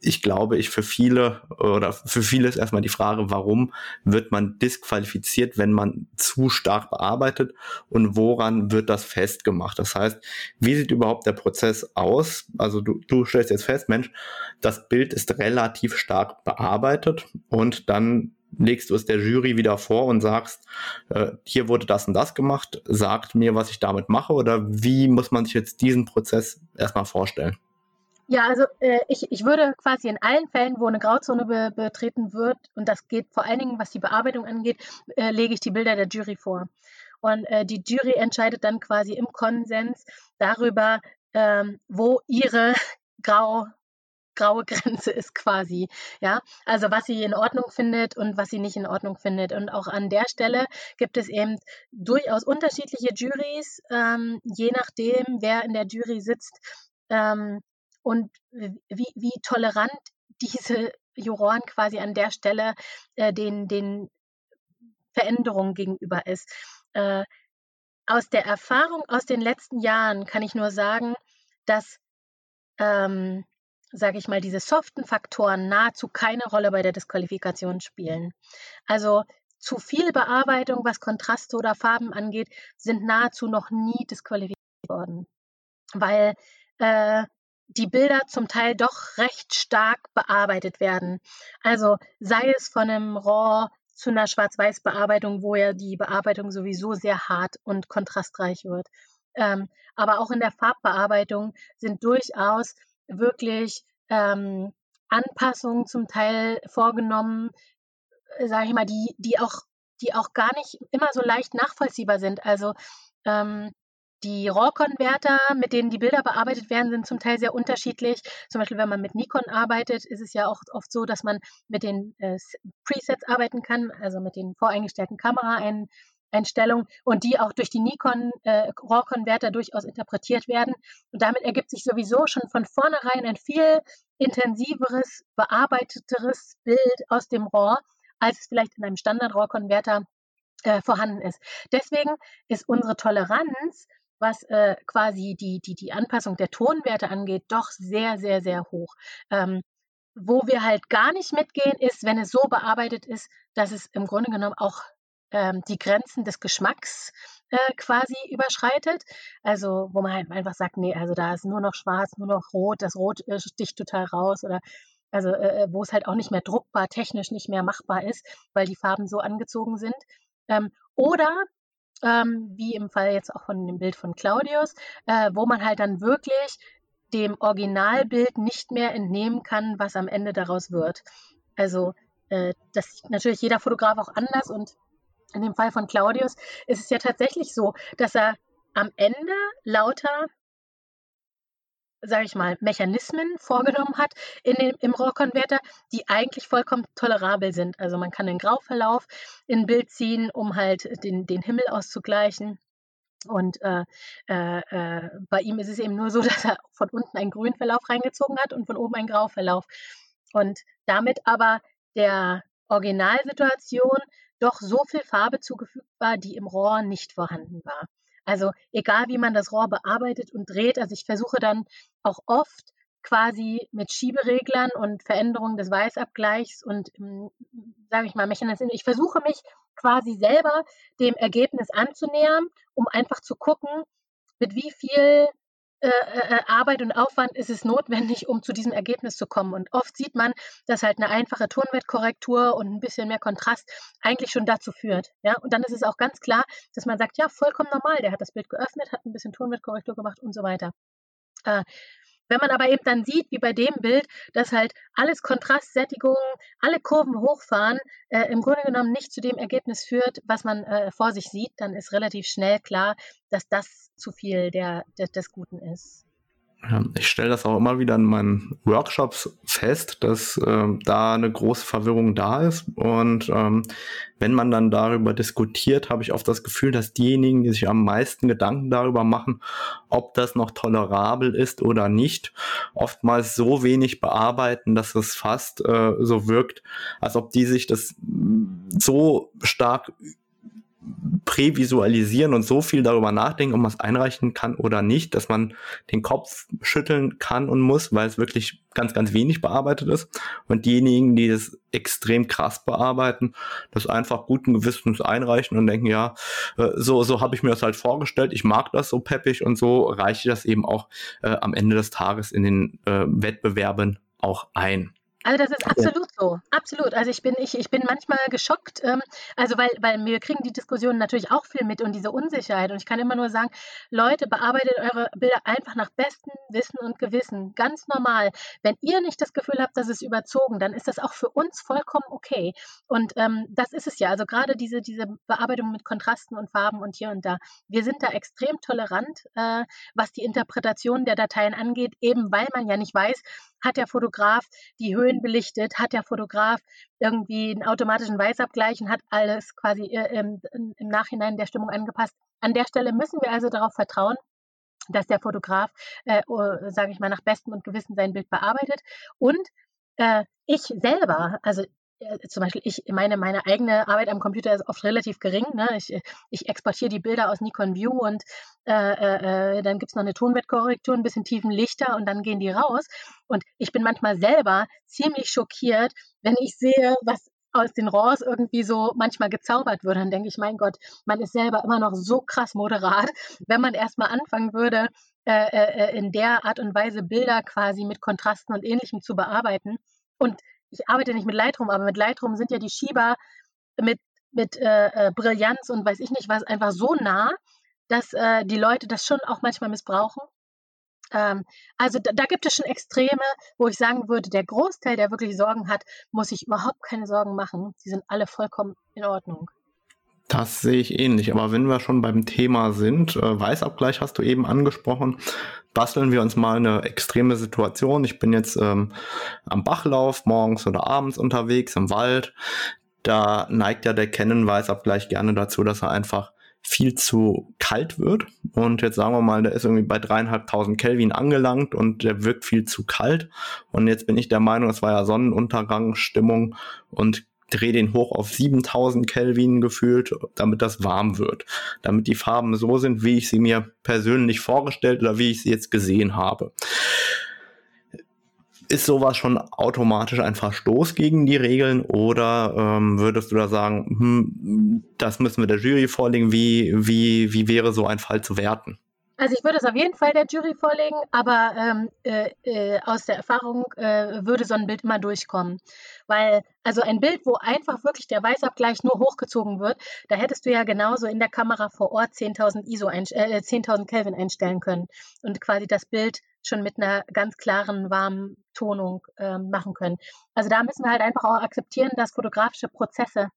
ich glaube, ich für viele oder für viele ist erstmal die Frage, warum wird man disqualifiziert, wenn man zu stark bearbeitet und woran wird das festgemacht? Das heißt, wie sieht überhaupt der Prozess aus? Also du, du stellst jetzt fest, Mensch, das Bild ist relativ stark bearbeitet und dann legst du es der Jury wieder vor und sagst, äh, hier wurde das und das gemacht, sagt mir, was ich damit mache oder wie muss man sich jetzt diesen Prozess erstmal vorstellen? Ja, also äh, ich, ich würde quasi in allen Fällen, wo eine Grauzone be betreten wird, und das geht vor allen Dingen, was die Bearbeitung angeht, äh, lege ich die Bilder der Jury vor. Und äh, die Jury entscheidet dann quasi im Konsens darüber, ähm, wo ihre Grau, graue Grenze ist quasi. Ja, also was sie in Ordnung findet und was sie nicht in Ordnung findet. Und auch an der Stelle gibt es eben durchaus unterschiedliche Juries, ähm, je nachdem, wer in der Jury sitzt ähm, und wie, wie tolerant diese Juroren quasi an der Stelle äh, den, den Veränderungen gegenüber ist. Äh, aus der Erfahrung aus den letzten Jahren kann ich nur sagen, dass ähm, sage ich mal, diese soften Faktoren nahezu keine Rolle bei der Disqualifikation spielen. Also zu viel Bearbeitung, was Kontraste oder Farben angeht, sind nahezu noch nie disqualifiziert worden, weil äh, die Bilder zum Teil doch recht stark bearbeitet werden. Also sei es von einem RAW zu einer Schwarz-Weiß-Bearbeitung, wo ja die Bearbeitung sowieso sehr hart und kontrastreich wird. Ähm, aber auch in der Farbbearbeitung sind durchaus wirklich ähm, Anpassungen zum Teil vorgenommen, äh, sage ich mal, die, die auch, die auch gar nicht immer so leicht nachvollziehbar sind. Also ähm, die RAW-Konverter, mit denen die Bilder bearbeitet werden, sind zum Teil sehr unterschiedlich. Zum Beispiel, wenn man mit Nikon arbeitet, ist es ja auch oft so, dass man mit den äh, Presets arbeiten kann, also mit den voreingestellten Kamera ein, Einstellungen und die auch durch die Nikon äh, RAW-Konverter durchaus interpretiert werden. Und damit ergibt sich sowieso schon von vornherein ein viel intensiveres, bearbeiteteres Bild aus dem RAW, als es vielleicht in einem Standard-RAW-Konverter äh, vorhanden ist. Deswegen ist unsere Toleranz, was äh, quasi die, die, die Anpassung der Tonwerte angeht, doch sehr, sehr, sehr hoch. Ähm, wo wir halt gar nicht mitgehen, ist, wenn es so bearbeitet ist, dass es im Grunde genommen auch ähm, die Grenzen des Geschmacks äh, quasi überschreitet. Also wo man halt einfach sagt, nee, also da ist nur noch schwarz, nur noch rot, das Rot äh, sticht total raus oder also äh, äh, wo es halt auch nicht mehr druckbar, technisch nicht mehr machbar ist, weil die Farben so angezogen sind. Ähm, oder ähm, wie im Fall jetzt auch von dem Bild von Claudius, äh, wo man halt dann wirklich dem Originalbild nicht mehr entnehmen kann, was am Ende daraus wird. Also äh, das sieht natürlich jeder Fotograf auch anders und in dem Fall von Claudius ist es ja tatsächlich so, dass er am Ende lauter sage ich mal, Mechanismen vorgenommen hat in dem, im RAW-Konverter, die eigentlich vollkommen tolerabel sind. Also man kann den Grauverlauf in Bild ziehen, um halt den, den Himmel auszugleichen. Und äh, äh, äh bei ihm ist es eben nur so, dass er von unten einen grünen Verlauf reingezogen hat und von oben einen Grauverlauf. Und damit aber der Originalsituation doch so viel Farbe zugefügt war, die im Rohr nicht vorhanden war. Also egal wie man das Rohr bearbeitet und dreht, also ich versuche dann auch oft quasi mit Schiebereglern und Veränderungen des Weißabgleichs und, hm, sage ich mal, Mechanismen. Ich versuche mich quasi selber dem Ergebnis anzunähern, um einfach zu gucken, mit wie viel Arbeit und Aufwand ist es notwendig, um zu diesem Ergebnis zu kommen. Und oft sieht man, dass halt eine einfache Tonwertkorrektur und ein bisschen mehr Kontrast eigentlich schon dazu führt. Ja? Und dann ist es auch ganz klar, dass man sagt, ja, vollkommen normal, der hat das Bild geöffnet, hat ein bisschen Tonwertkorrektur gemacht und so weiter. Wenn man aber eben dann sieht, wie bei dem Bild, dass halt alles Kontrastsättigung, alle Kurven hochfahren, äh, im Grunde genommen nicht zu dem Ergebnis führt, was man äh, vor sich sieht, dann ist relativ schnell klar, dass das zu viel der, der des Guten ist. Ich stelle das auch immer wieder in meinen Workshops fest, dass äh, da eine große Verwirrung da ist. Und ähm, wenn man dann darüber diskutiert, habe ich oft das Gefühl, dass diejenigen, die sich am meisten Gedanken darüber machen, ob das noch tolerabel ist oder nicht, oftmals so wenig bearbeiten, dass es fast äh, so wirkt, als ob die sich das so stark prävisualisieren und so viel darüber nachdenken, ob man es einreichen kann oder nicht, dass man den Kopf schütteln kann und muss, weil es wirklich ganz, ganz wenig bearbeitet ist. Und diejenigen, die das extrem krass bearbeiten, das einfach guten Gewissens einreichen und denken, ja, äh, so, so habe ich mir das halt vorgestellt, ich mag das so peppig und so reiche ich das eben auch äh, am Ende des Tages in den äh, Wettbewerben auch ein. Also das ist absolut so, absolut. Also ich bin, ich, ich bin manchmal geschockt, ähm, also weil, weil wir kriegen die Diskussionen natürlich auch viel mit und diese Unsicherheit. Und ich kann immer nur sagen, Leute, bearbeitet eure Bilder einfach nach bestem Wissen und Gewissen. Ganz normal. Wenn ihr nicht das Gefühl habt, dass es überzogen, dann ist das auch für uns vollkommen okay. Und ähm, das ist es ja. Also gerade diese, diese Bearbeitung mit Kontrasten und Farben und hier und da. Wir sind da extrem tolerant, äh, was die Interpretation der Dateien angeht, eben weil man ja nicht weiß, hat der Fotograf die Höhen belichtet, hat der Fotograf irgendwie einen automatischen Weißabgleich und hat alles quasi äh, im, im Nachhinein der Stimmung angepasst. An der Stelle müssen wir also darauf vertrauen, dass der Fotograf, äh, oh, sage ich mal, nach bestem und Gewissen sein Bild bearbeitet. Und äh, ich selber, also zum Beispiel, ich meine, meine eigene Arbeit am Computer ist oft relativ gering. Ne? Ich, äh, ich exportiere die Bilder aus Nikon View und äh, äh, äh dann gibt es noch eine Tonwertkorrektur, ein bisschen tiefen Lichter und dann gehen die raus. Und ich bin manchmal selber ziemlich schockiert, wenn ich sehe, was aus den RAWs irgendwie so manchmal gezaubert wird. Dann denke ich, mein Gott, man ist selber immer noch so krass moderat, wenn man erstmal anfangen würde, äh, in der Art und Weise Bilder quasi mit Kontrasten und ähnlichem zu bearbeiten. Und ich arbeite nicht mit Lightroom, aber mit Lightroom sind ja die Schieber mit, mit äh, äh, Brillanz und weiß ich nicht was einfach so nah, dass äh, die Leute das schon auch manchmal missbrauchen. Ähm, also da, da, gibt es schon Extreme, wo ich sagen würde, der Großteil, der wirklich Sorgen hat, muss sich überhaupt keine Sorgen machen. Die sind alle vollkommen in Ordnung. Das sehe ich ähnlich. Aber wenn wir schon beim Thema sind, äh, Weißabgleich hast du eben angesprochen, basteln wir uns mal eine extreme Situation. Ich bin jetzt ähm, am Bachlauf morgens oder abends unterwegs im Wald. Da neigt ja der Canon-Weißabgleich gerne dazu, dass er einfach viel zu kalt wird. Und jetzt sagen wir mal, der ist irgendwie bei dreieinhalbtausend Kelvin angelangt und der wirkt viel zu kalt. Und jetzt bin ich der Meinung, es war ja Sonnenuntergangsstimmung und drehe den hoch auf 7000 Kelvin gefühlt, damit das warm wird. Damit die Farben so sind, wie ich sie mir persönlich vorgestellt oder wie ich sie jetzt gesehen habe. Ist sowas schon automatisch ein Verstoß gegen die Regeln oder ähm, würdest du da sagen, hm, das müssen wir der Jury vorlegen, wie, wie, wie wäre so ein Fall zu werten? Also ich würde es auf jeden Fall der Jury vorlegen, aber ähm, äh, äh, aus der Erfahrung äh, würde so ein Bild immer durchkommen. Weil, also ein Bild, wo einfach wirklich der Weißabgleich nur hochgezogen wird, da hättest du ja genauso in der Kamera vor Ort 10.000 ISO, äh, 10.000 Kelvin einstellen können und quasi das Bild schon mit einer ganz klaren, warmen Tonung äh, machen können. Also da müssen wir halt einfach auch akzeptieren, dass fotografische Prozesse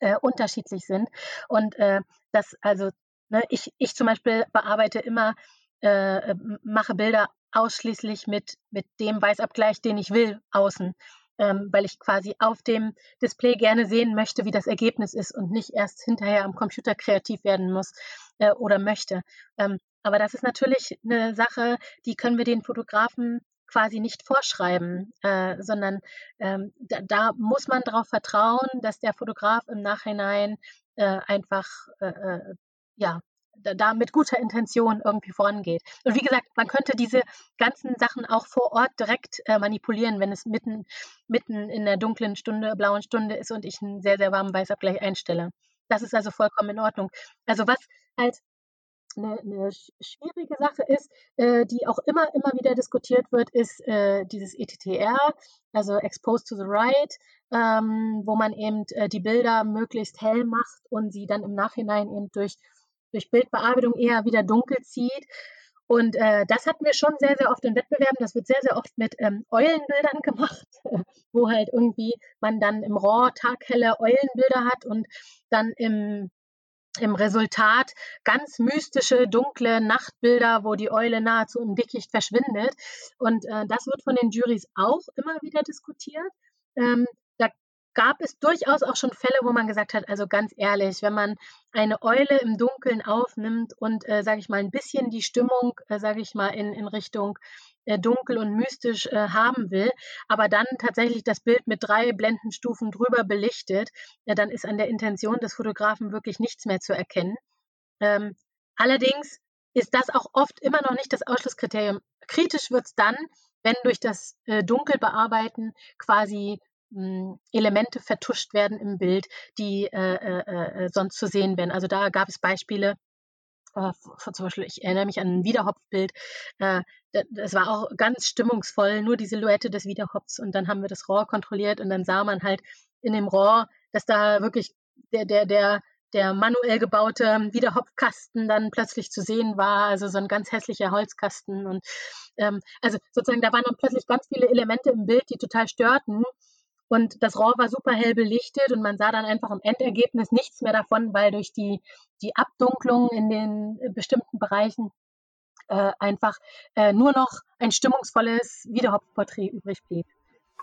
äh, unterschiedlich sind und äh, dass also Ne, ich, ich zum Beispiel bearbeite immer, äh, mache Bilder ausschließlich mit, mit dem Weißabgleich, den ich will, außen, ähm, weil ich quasi auf dem Display gerne sehen möchte, wie das Ergebnis ist und nicht erst hinterher am Computer kreativ werden muss äh, oder möchte. Ähm, aber das ist natürlich eine Sache, die können wir den Fotografen quasi nicht vorschreiben, äh, sondern ähm, da, da, muss man darauf vertrauen, dass der Fotograf im Nachhinein äh, einfach äh, äh ja da, da, mit guter Intention irgendwie vorangeht. Und wie gesagt, man könnte diese ganzen Sachen auch vor Ort direkt äh, manipulieren, wenn es mitten, mitten in der dunklen Stunde, blauen Stunde ist und ich einen sehr, sehr warmen Weißabgleich einstelle. Das ist also vollkommen in Ordnung. Also was halt eine, eine schwierige Sache ist, äh, die auch immer, immer wieder diskutiert wird, ist äh, dieses ETTR, also Exposed to the Right, ähm, wo man eben äh, die Bilder möglichst hell macht und sie dann im Nachhinein eben durch, durch Bildbearbeitung eher wieder dunkel zieht. Und äh, das hatten wir schon sehr, sehr oft in Wettbewerben. Das wird sehr, sehr oft mit ähm, Eulenbildern gemacht, wo halt irgendwie man dann im RAW taghelle Eulenbilder hat und dann im im Resultat ganz mystische, dunkle Nachtbilder, wo die Eule nahezu im Dickicht verschwindet. Und äh, das wird von den Juries auch immer wieder diskutiert. Ähm, gab es durchaus auch schon Fälle, wo man gesagt hat, also ganz ehrlich, wenn man eine Eule im Dunkeln aufnimmt und, äh, sage ich mal, ein bisschen die Stimmung, äh, sage ich mal, in, in Richtung äh, dunkel und mystisch äh, haben will, aber dann tatsächlich das Bild mit drei Blendenstufen drüber belichtet, ja, dann ist an der Intention des Fotografen wirklich nichts mehr zu erkennen. Ähm, allerdings ist das auch oft immer noch nicht das Ausschlusskriterium. Kritisch wird es dann, wenn durch das äh, Dunkelbearbeiten quasi mh, hm, Elemente vertuscht werden im Bild, die äh, äh, äh, sonst zu sehen wären. Also da gab es Beispiele, äh, zum Beispiel, ich erinnere mich an ein Wiederhopfbild. Äh, das war auch ganz stimmungsvoll, nur die Silhouette des Wiederhopfs. Und dann haben wir das Rohr kontrolliert und dann sah man halt in dem Rohr, dass da wirklich der, der, der, der manuell gebaute Wiederhopfkasten dann plötzlich zu sehen war, also so ein ganz hässlicher Holzkasten. Und ähm, also sozusagen, da waren dann plötzlich ganz viele Elemente im Bild, die total störten. Und das Rohr war super hell belichtet und man sah dann einfach im Endergebnis nichts mehr davon, weil durch die, die Abdunklung in den äh, bestimmten Bereichen äh, einfach äh, nur noch ein stimmungsvolles Wiederhauptporträt übrig blieb.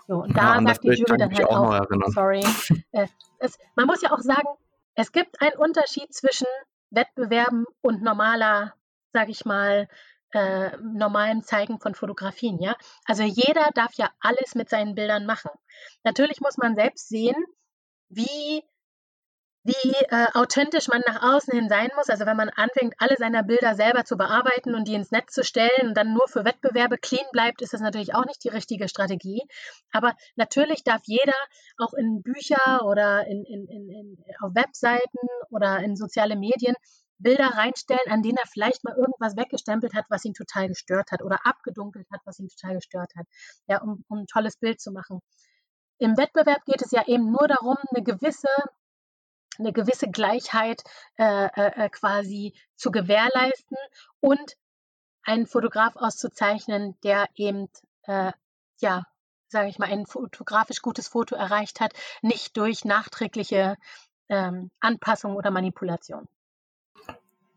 So, und da ja, sagt die Jury dann halt auch, auch sorry. äh, es, man muss ja auch sagen, es gibt einen Unterschied zwischen Wettbewerben und normaler, sage ich mal, äh, normalen Zeigen von Fotografien, ja. Also jeder darf ja alles mit seinen Bildern machen. Natürlich muss man selbst sehen, wie wie äh, authentisch man nach außen hin sein muss. Also wenn man anfängt, alle seiner Bilder selber zu bearbeiten und die ins Netz zu stellen und dann nur für Wettbewerbe clean bleibt, ist das natürlich auch nicht die richtige Strategie. Aber natürlich darf jeder auch in Bücher oder in, in, in, in auf Webseiten oder in soziale Medien Bilder reinstellen, an denen er vielleicht mal irgendwas weggestempelt hat, was ihn total gestört hat oder abgedunkelt hat, was ihn total gestört hat, ja, um, um ein tolles Bild zu machen. Im Wettbewerb geht es ja eben nur darum, eine gewisse eine gewisse Gleichheit äh, äh, äh, quasi zu gewährleisten und einen Fotograf auszuzeichnen, der eben, äh, ja, sage ich mal, ein fotografisch gutes Foto erreicht hat, nicht durch nachträgliche ähm, Anpassung oder Manipulation.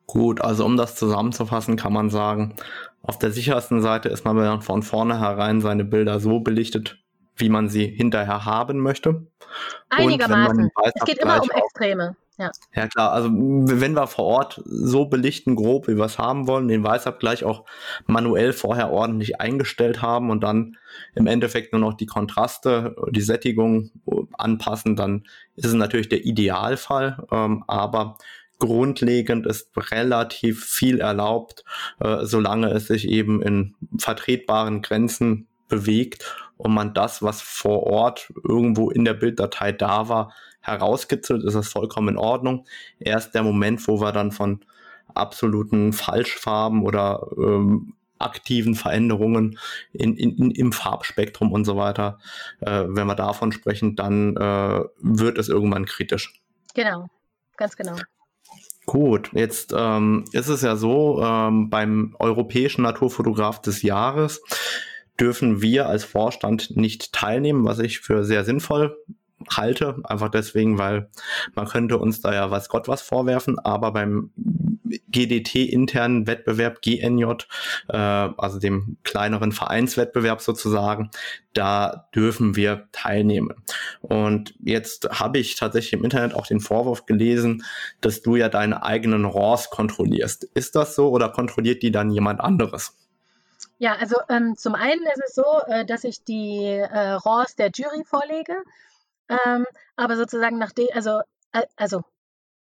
Gut, also um das zusammenzufassen, kann man sagen, auf der sichersten Seite ist man, wenn man von vornherein seine Bilder so belichtet, wie man sie hinterher haben möchte. Einigermaßen. Es geht immer um Extreme. Ja. ja klar, also wenn wir vor Ort so belichten, grob, wie wir es haben wollen, den Weißabgleich auch manuell vorher ordentlich eingestellt haben und dann im Endeffekt nur noch die Kontraste, die Sättigung anpassen, dann ist es natürlich der Idealfall. Ähm, aber grundlegend ist relativ viel erlaubt, äh, solange es sich eben in vertretbaren Grenzen bewegt und man das, was vor Ort irgendwo in der Bilddatei da war, herauskitzelt, ist das vollkommen in Ordnung. Erst der Moment, wo wir dann von absoluten Falschfarben oder ähm, aktiven Veränderungen in, in, im Farbspektrum und so weiter, äh, wenn wir davon sprechen, dann äh, wird es irgendwann kritisch. Genau, ganz genau. Gut, jetzt ähm, ist es ja so, ähm, beim Europäischen Naturfotograf des Jahres dürfen wir als Vorstand nicht teilnehmen, was ich für sehr sinnvoll halte, einfach deswegen, weil man könnte uns da ja was Gott was vorwerfen, aber beim GDT-internen Wettbewerb, GNJ, äh, also dem kleineren Vereinswettbewerb sozusagen, da dürfen wir teilnehmen. Und jetzt habe ich tatsächlich im Internet auch den Vorwurf gelesen, dass du ja deine eigenen RAWs kontrollierst. Ist das so oder kontrolliert die dann jemand anderes? Ja, also ähm, zum einen ist es so, äh, dass ich die äh, RAWs der Jury vorlege, ähm, aber sozusagen nachdem, also, äh, also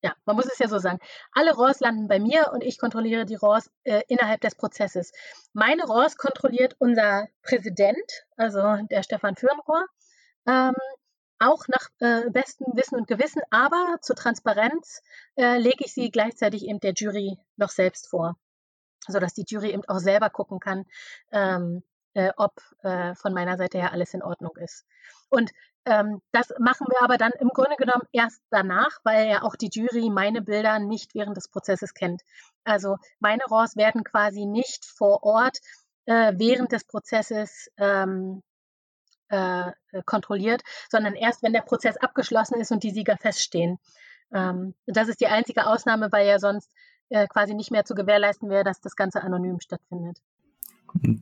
ja, man muss es ja so sagen. Alle RAWs landen bei mir und ich kontrolliere die RAWs äh, innerhalb des Prozesses. Meine RAWs kontrolliert unser Präsident, also der Stefan Fürnrohr, ähm, auch nach äh, bestem Wissen und Gewissen, aber zur Transparenz äh, lege ich sie gleichzeitig eben der Jury noch selbst vor, sodass die Jury eben auch selber gucken kann, ähm, äh, ob äh, von meiner Seite her alles in Ordnung ist. Und ähm, das machen wir aber dann im Grunde genommen erst danach, weil ja auch die Jury meine Bilder nicht während des Prozesses kennt. Also meine RAWs werden quasi nicht vor Ort äh, während des Prozesses ähm, äh, kontrolliert, sondern erst, wenn der Prozess abgeschlossen ist und die Sieger feststehen. Ähm, das ist die einzige Ausnahme, weil ja sonst äh, quasi nicht mehr zu gewährleisten wäre, dass das Ganze anonym stattfindet.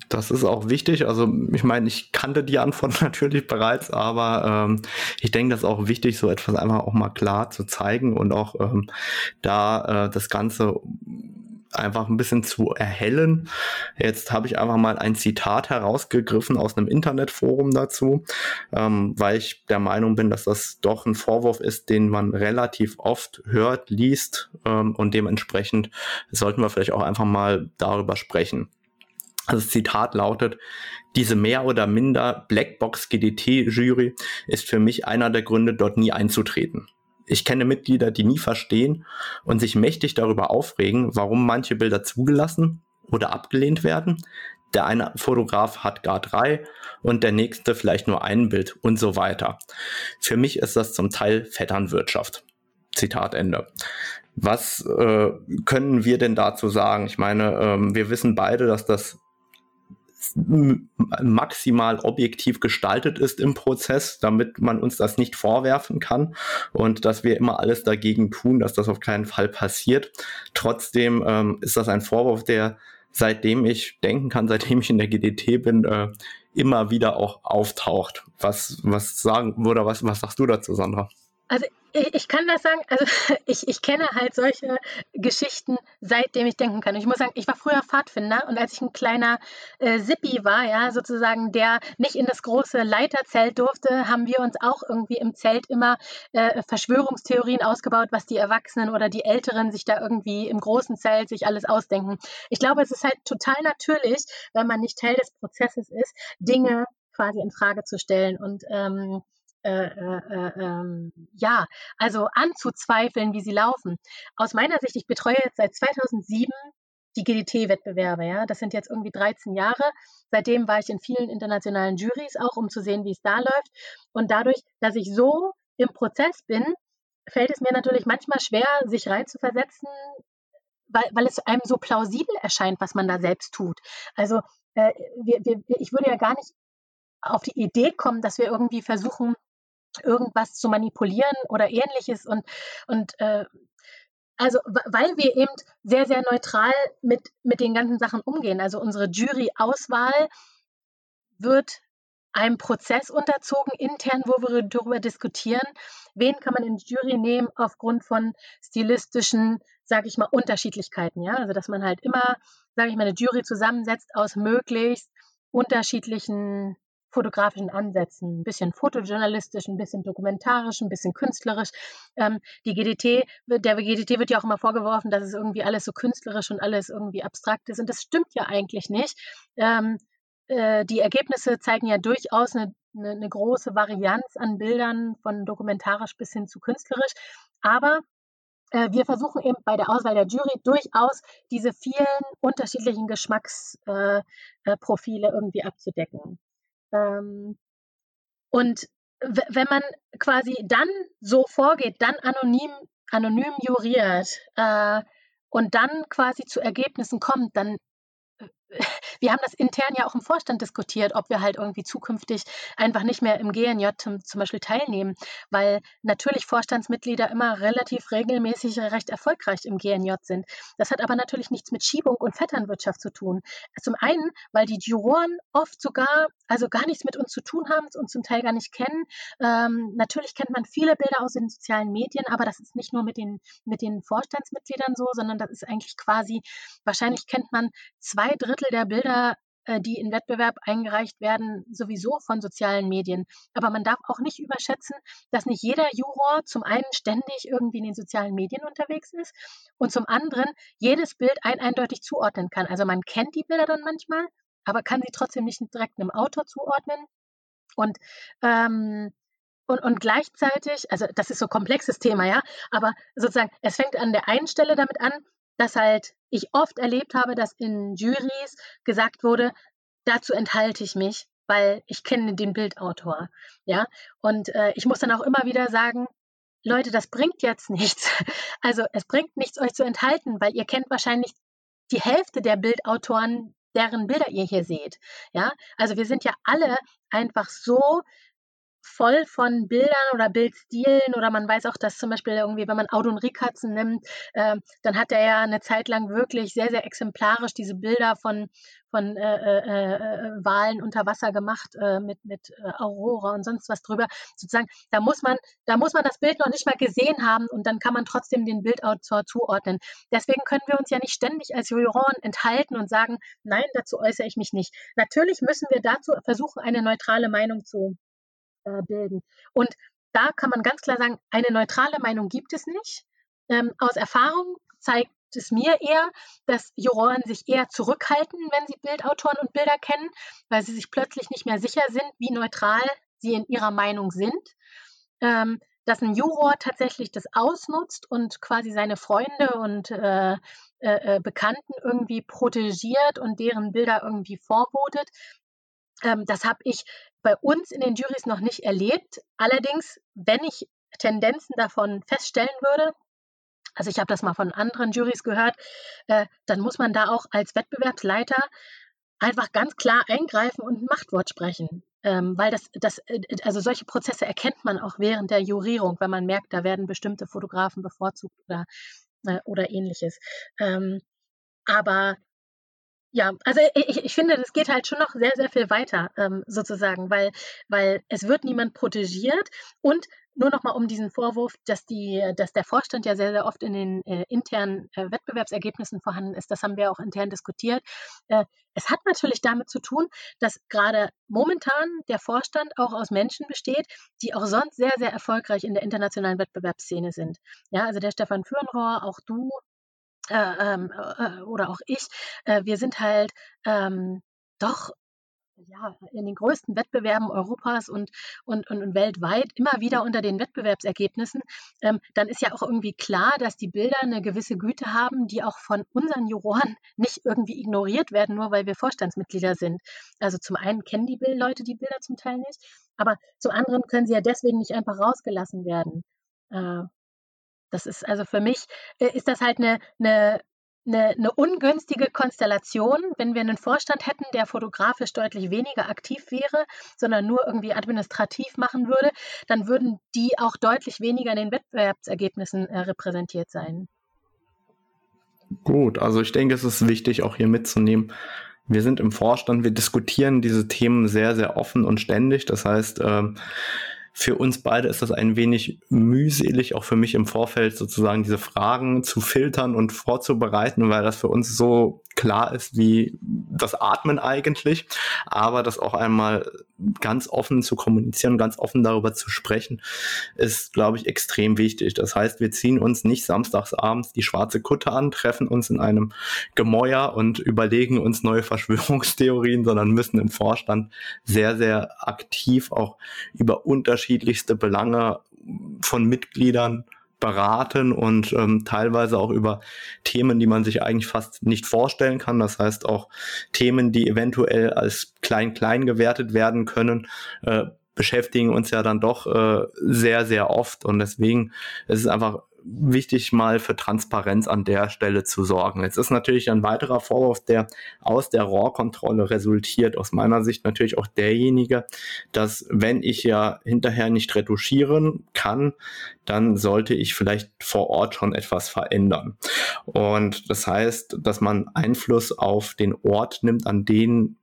Das ist auch wichtig. Also ich meine, ich kannte die Antwort natürlich bereits, aber ähm, ich denke, das ist auch wichtig, so etwas einfach auch mal klar zu zeigen und auch ähm, da äh, das Ganze einfach ein bisschen zu erhellen. Jetzt habe ich einfach mal ein Zitat herausgegriffen aus einem Internetforum dazu, ähm, weil ich der Meinung bin, dass das doch ein Vorwurf ist, den man relativ oft hört, liest ähm, und dementsprechend sollten wir vielleicht auch einfach mal darüber sprechen. Also das Zitat lautet, diese mehr oder minder Blackbox GDT-Jury ist für mich einer der Gründe, dort nie einzutreten. Ich kenne Mitglieder, die nie verstehen und sich mächtig darüber aufregen, warum manche Bilder zugelassen oder abgelehnt werden. Der eine Fotograf hat gar drei und der nächste vielleicht nur ein Bild und so weiter. Für mich ist das zum Teil Vetternwirtschaft. Zitat Ende. Was äh, können wir denn dazu sagen? Ich meine, ähm, wir wissen beide, dass das maximal objektiv gestaltet ist im Prozess, damit man uns das nicht vorwerfen kann und dass wir immer alles dagegen tun, dass das auf keinen Fall passiert. Trotzdem ähm, ist das ein Vorwurf, der seitdem ich denken kann, seitdem ich in der GDT bin, äh, immer wieder auch auftaucht. Was, was sagen, oder was, was sagst du dazu, Sandra? Also ich, kann das sagen, also ich, ich kenne halt solche Geschichten, seitdem ich denken kann. Und ich muss sagen, ich war früher Pfadfinder und als ich ein kleiner äh, Sippi war, ja, sozusagen, der nicht in das große Leiterzelt durfte, haben wir uns auch irgendwie im Zelt immer äh, Verschwörungstheorien ausgebaut, was die Erwachsenen oder die Älteren sich da irgendwie im großen Zelt sich alles ausdenken. Ich glaube, es ist halt total natürlich, wenn man nicht Teil des Prozesses ist, Dinge quasi in Frage zu stellen und ähm, äh, äh, äh, ähm, ja, also anzuzweifeln, wie sie laufen. Aus meiner Sicht, ich betreue jetzt seit 2007 die GDT-Wettbewerbe, ja, das sind jetzt irgendwie 13 Jahre. Seitdem war ich in vielen internationalen Juries auch, um zu sehen, wie es da läuft. Und dadurch, dass ich so im Prozess bin, fällt es mir natürlich manchmal schwer, sich reinzuversetzen, weil, weil es einem so plausibel erscheint, was man da selbst tut. Also äh, wir, wir, ich würde ja gar nicht auf die Idee kommen, dass wir irgendwie versuchen, irgendwas zu manipulieren oder ähnliches und, und äh, also weil wir eben sehr, sehr neutral mit, mit den ganzen Sachen umgehen. Also unsere Jury-Auswahl wird einem Prozess unterzogen, intern, wo wir darüber diskutieren, wen kann man in die Jury nehmen aufgrund von stilistischen, sage ich mal, Unterschiedlichkeiten. Ja? Also dass man halt immer, sage ich mal, eine Jury zusammensetzt aus möglichst unterschiedlichen fotografischen Ansätzen, ein bisschen fotojournalistisch, ein bisschen dokumentarisch, ein bisschen künstlerisch. Ähm, die GDT, der GDT wird ja auch immer vorgeworfen, dass es irgendwie alles so künstlerisch und alles irgendwie abstrakt ist. Und das stimmt ja eigentlich nicht. Ähm, äh, die Ergebnisse zeigen ja durchaus eine, eine, eine große Varianz an Bildern von dokumentarisch bis hin zu künstlerisch. Aber äh, wir versuchen eben bei der Auswahl der Jury durchaus diese vielen unterschiedlichen Geschmacksprofile äh, irgendwie abzudecken. Ähm, und wenn man quasi dann so vorgeht, dann anonym, anonym juriert äh, und dann quasi zu Ergebnissen kommt, dann wir haben das intern ja auch im Vorstand diskutiert, ob wir halt irgendwie zukünftig einfach nicht mehr im GNJ zum, zum Beispiel teilnehmen, weil natürlich Vorstandsmitglieder immer relativ regelmäßig recht erfolgreich im GNJ sind. Das hat aber natürlich nichts mit Schiebung und Vetternwirtschaft zu tun. Zum einen, weil die Juroren oft sogar, also gar nichts mit uns zu tun haben und zum Teil gar nicht kennen. Ähm, natürlich kennt man viele Bilder aus den sozialen Medien, aber das ist nicht nur mit den, mit den Vorstandsmitgliedern so, sondern das ist eigentlich quasi, wahrscheinlich kennt man zwei Drittel der Bilder äh, die in Wettbewerb eingereicht werden, sowieso von sozialen Medien. Aber man darf auch nicht überschätzen, dass nicht jeder Juror zum einen ständig irgendwie in den sozialen Medien unterwegs ist und zum anderen jedes Bild ein eindeutig zuordnen kann. Also man kennt die Bilder dann manchmal, aber kann sie trotzdem nicht direkt einem Autor zuordnen. Und ähm, und, und gleichzeitig, also das ist so ein komplexes Thema, ja, aber sozusagen, es fängt an der einen Stelle damit an, dass halt ich oft erlebt habe, dass in Juries gesagt wurde, dazu enthalte ich mich, weil ich kenne den Bildautor. Ja, und äh, ich muss dann auch immer wieder sagen, Leute, das bringt jetzt nichts. Also es bringt nichts, euch zu enthalten, weil ihr kennt wahrscheinlich die Hälfte der Bildautoren, deren Bilder ihr hier seht. Ja, also wir sind ja alle einfach so voll von Bildern oder Bildstilen oder man weiß auch, dass zum Beispiel irgendwie, wenn man Audun Rickertsen nimmt, äh, dann hat er ja eine Zeit lang wirklich sehr, sehr exemplarisch diese Bilder von, von äh, äh, äh Walen unter Wasser gemacht äh, mit, mit äh, Aurora und sonst was drüber. Sozusagen, da muss man, da muss man das Bild noch nicht mal gesehen haben und dann kann man trotzdem den Bildautor zuordnen. Deswegen können wir uns ja nicht ständig als Juroren enthalten und sagen, nein, dazu äußere ich mich nicht. Natürlich müssen wir dazu versuchen, eine neutrale Meinung zu äh, bilden. Und da kann man ganz klar sagen, eine neutrale Meinung gibt es nicht. Ähm, aus Erfahrung zeigt es mir eher, dass Juroren sich eher zurückhalten, wenn sie Bildautoren und Bilder kennen, weil sie sich plötzlich nicht mehr sicher sind, wie neutral sie in ihrer Meinung sind. Ähm, dass ein Juror tatsächlich das ausnutzt und quasi seine Freunde und äh, äh, äh Bekannten irgendwie protegiert und deren Bilder irgendwie vorbotet. Ähm, das habe ich bei uns in den Juries noch nicht erlebt. Allerdings, wenn ich Tendenzen davon feststellen würde, also ich habe das mal von anderen Juries gehört, äh, dann muss man da auch als Wettbewerbsleiter einfach ganz klar eingreifen und ein Machtwort sprechen. Ähm, weil das, das, äh, also solche Prozesse erkennt man auch während der Jurierung, wenn man merkt, da werden bestimmte Fotografen bevorzugt oder, äh, oder ähnliches. Ähm, aber ja, also ich, ich finde, das geht halt schon noch sehr, sehr viel weiter, ähm, sozusagen, weil, weil es wird niemand protegiert und nur noch mal um diesen Vorwurf, dass, die, dass der Vorstand ja sehr, sehr oft in den äh, internen äh, Wettbewerbsergebnissen vorhanden ist, das haben wir auch intern diskutiert. Äh, es hat natürlich damit zu tun, dass gerade momentan der Vorstand auch aus Menschen besteht, die auch sonst sehr, sehr erfolgreich in der internationalen Wettbewerbsszene sind. Ja, also der Stefan Fürnrohr, auch du, äh, ähm, äh, oder auch ich, äh, wir sind halt ähm, doch ja, in den größten Wettbewerben Europas und, und, und, weltweit immer wieder unter den Wettbewerbsergebnissen, ähm, dann ist ja auch irgendwie klar, dass die Bilder eine gewisse Güte haben, die auch von unseren Juroren nicht irgendwie ignoriert werden, nur weil wir Vorstandsmitglieder sind. Also zum einen kennen die Leute die Bilder zum Teil nicht, aber zum anderen können sie ja deswegen nicht einfach rausgelassen werden. Äh, das ist also für mich, äh, ist das halt eine, eine, eine, eine ungünstige Konstellation, wenn wir einen Vorstand hätten, der fotografisch deutlich weniger aktiv wäre, sondern nur irgendwie administrativ machen würde, dann würden die auch deutlich weniger in den Wettbewerbsergebnissen äh, repräsentiert sein. Gut, also ich denke, es ist wichtig, auch hier mitzunehmen. Wir sind im Vorstand, wir diskutieren diese Themen sehr, sehr offen und ständig. Das heißt, ähm, für uns beide ist das ein wenig mühselig, auch für mich im Vorfeld sozusagen diese Fragen zu filtern und vorzubereiten, weil das für uns so klar ist wie das Atmen eigentlich, aber das auch einmal ganz offen zu kommunizieren, ganz offen darüber zu sprechen, ist, glaube ich, extrem wichtig. Das heißt, wir ziehen uns nicht samstagsabends die schwarze Kutte an, treffen uns in einem Gemäuer und überlegen uns neue Verschwörungstheorien, sondern müssen im Vorstand sehr, sehr aktiv auch über unterschiedlichste Belange von Mitgliedern beraten und ähm, teilweise auch über Themen, die man sich eigentlich fast nicht vorstellen kann. Das heißt auch Themen, die eventuell als klein-klein gewertet werden können, äh, beschäftigen uns ja dann doch äh, sehr, sehr oft. Und deswegen ist es einfach wichtig, mal für Transparenz an der Stelle zu sorgen. Jetzt ist natürlich ein weiterer Vorwurf, der aus der RAW-Kontrolle resultiert, aus meiner Sicht natürlich auch derjenige, dass wenn ich ja hinterher nicht retuschieren kann, dann sollte ich vielleicht vor Ort schon etwas verändern. Und das heißt, dass man Einfluss auf den Ort nimmt, an den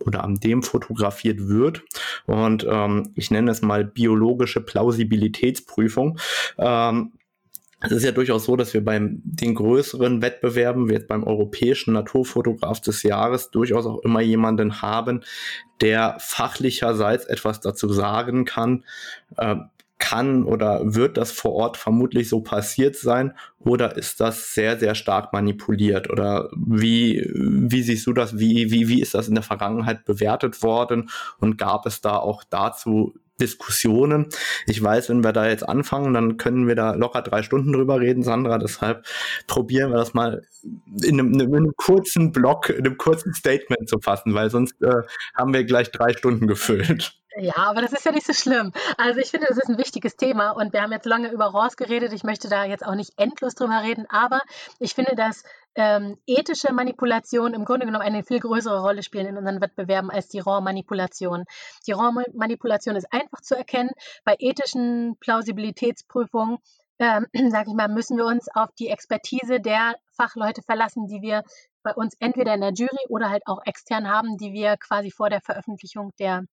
oder an dem fotografiert wird. Und ähm, ich nenne es mal biologische Plausibilitätsprüfung. Ähm, es ist ja durchaus so, dass wir beim den größeren Wettbewerben, wie jetzt beim europäischen Naturfotograf des Jahres, durchaus auch immer jemanden haben, der fachlicherseits etwas dazu sagen kann, äh, kann oder wird das vor Ort vermutlich so passiert sein oder ist das sehr, sehr stark manipuliert? Oder wie, wie siehst du das? Wie, wie, wie ist das in der Vergangenheit bewertet worden? Und gab es da auch dazu Diskussionen. Ich weiß, wenn wir da jetzt anfangen, dann können wir da locker drei Stunden drüber reden, Sandra. Deshalb probieren wir das mal in einem, in einem kurzen Block, in einem kurzen Statement zu fassen, weil sonst äh, haben wir gleich drei Stunden gefüllt. Ja, aber das ist ja nicht so schlimm. Also ich finde, das ist ein wichtiges Thema und wir haben jetzt lange über RAWs geredet. Ich möchte da jetzt auch nicht endlos drüber reden, aber ich finde, dass ähm, ethische Manipulation im Grunde genommen eine viel größere Rolle spielen in unseren Wettbewerben als die RAW-Manipulation. Die RAW-Manipulation ist einfach zu erkennen. Bei ethischen Plausibilitätsprüfungen ähm, sage ich mal, müssen wir uns auf die Expertise der Fachleute verlassen, die wir bei uns entweder in der Jury oder halt auch extern haben, die wir quasi vor der Veröffentlichung der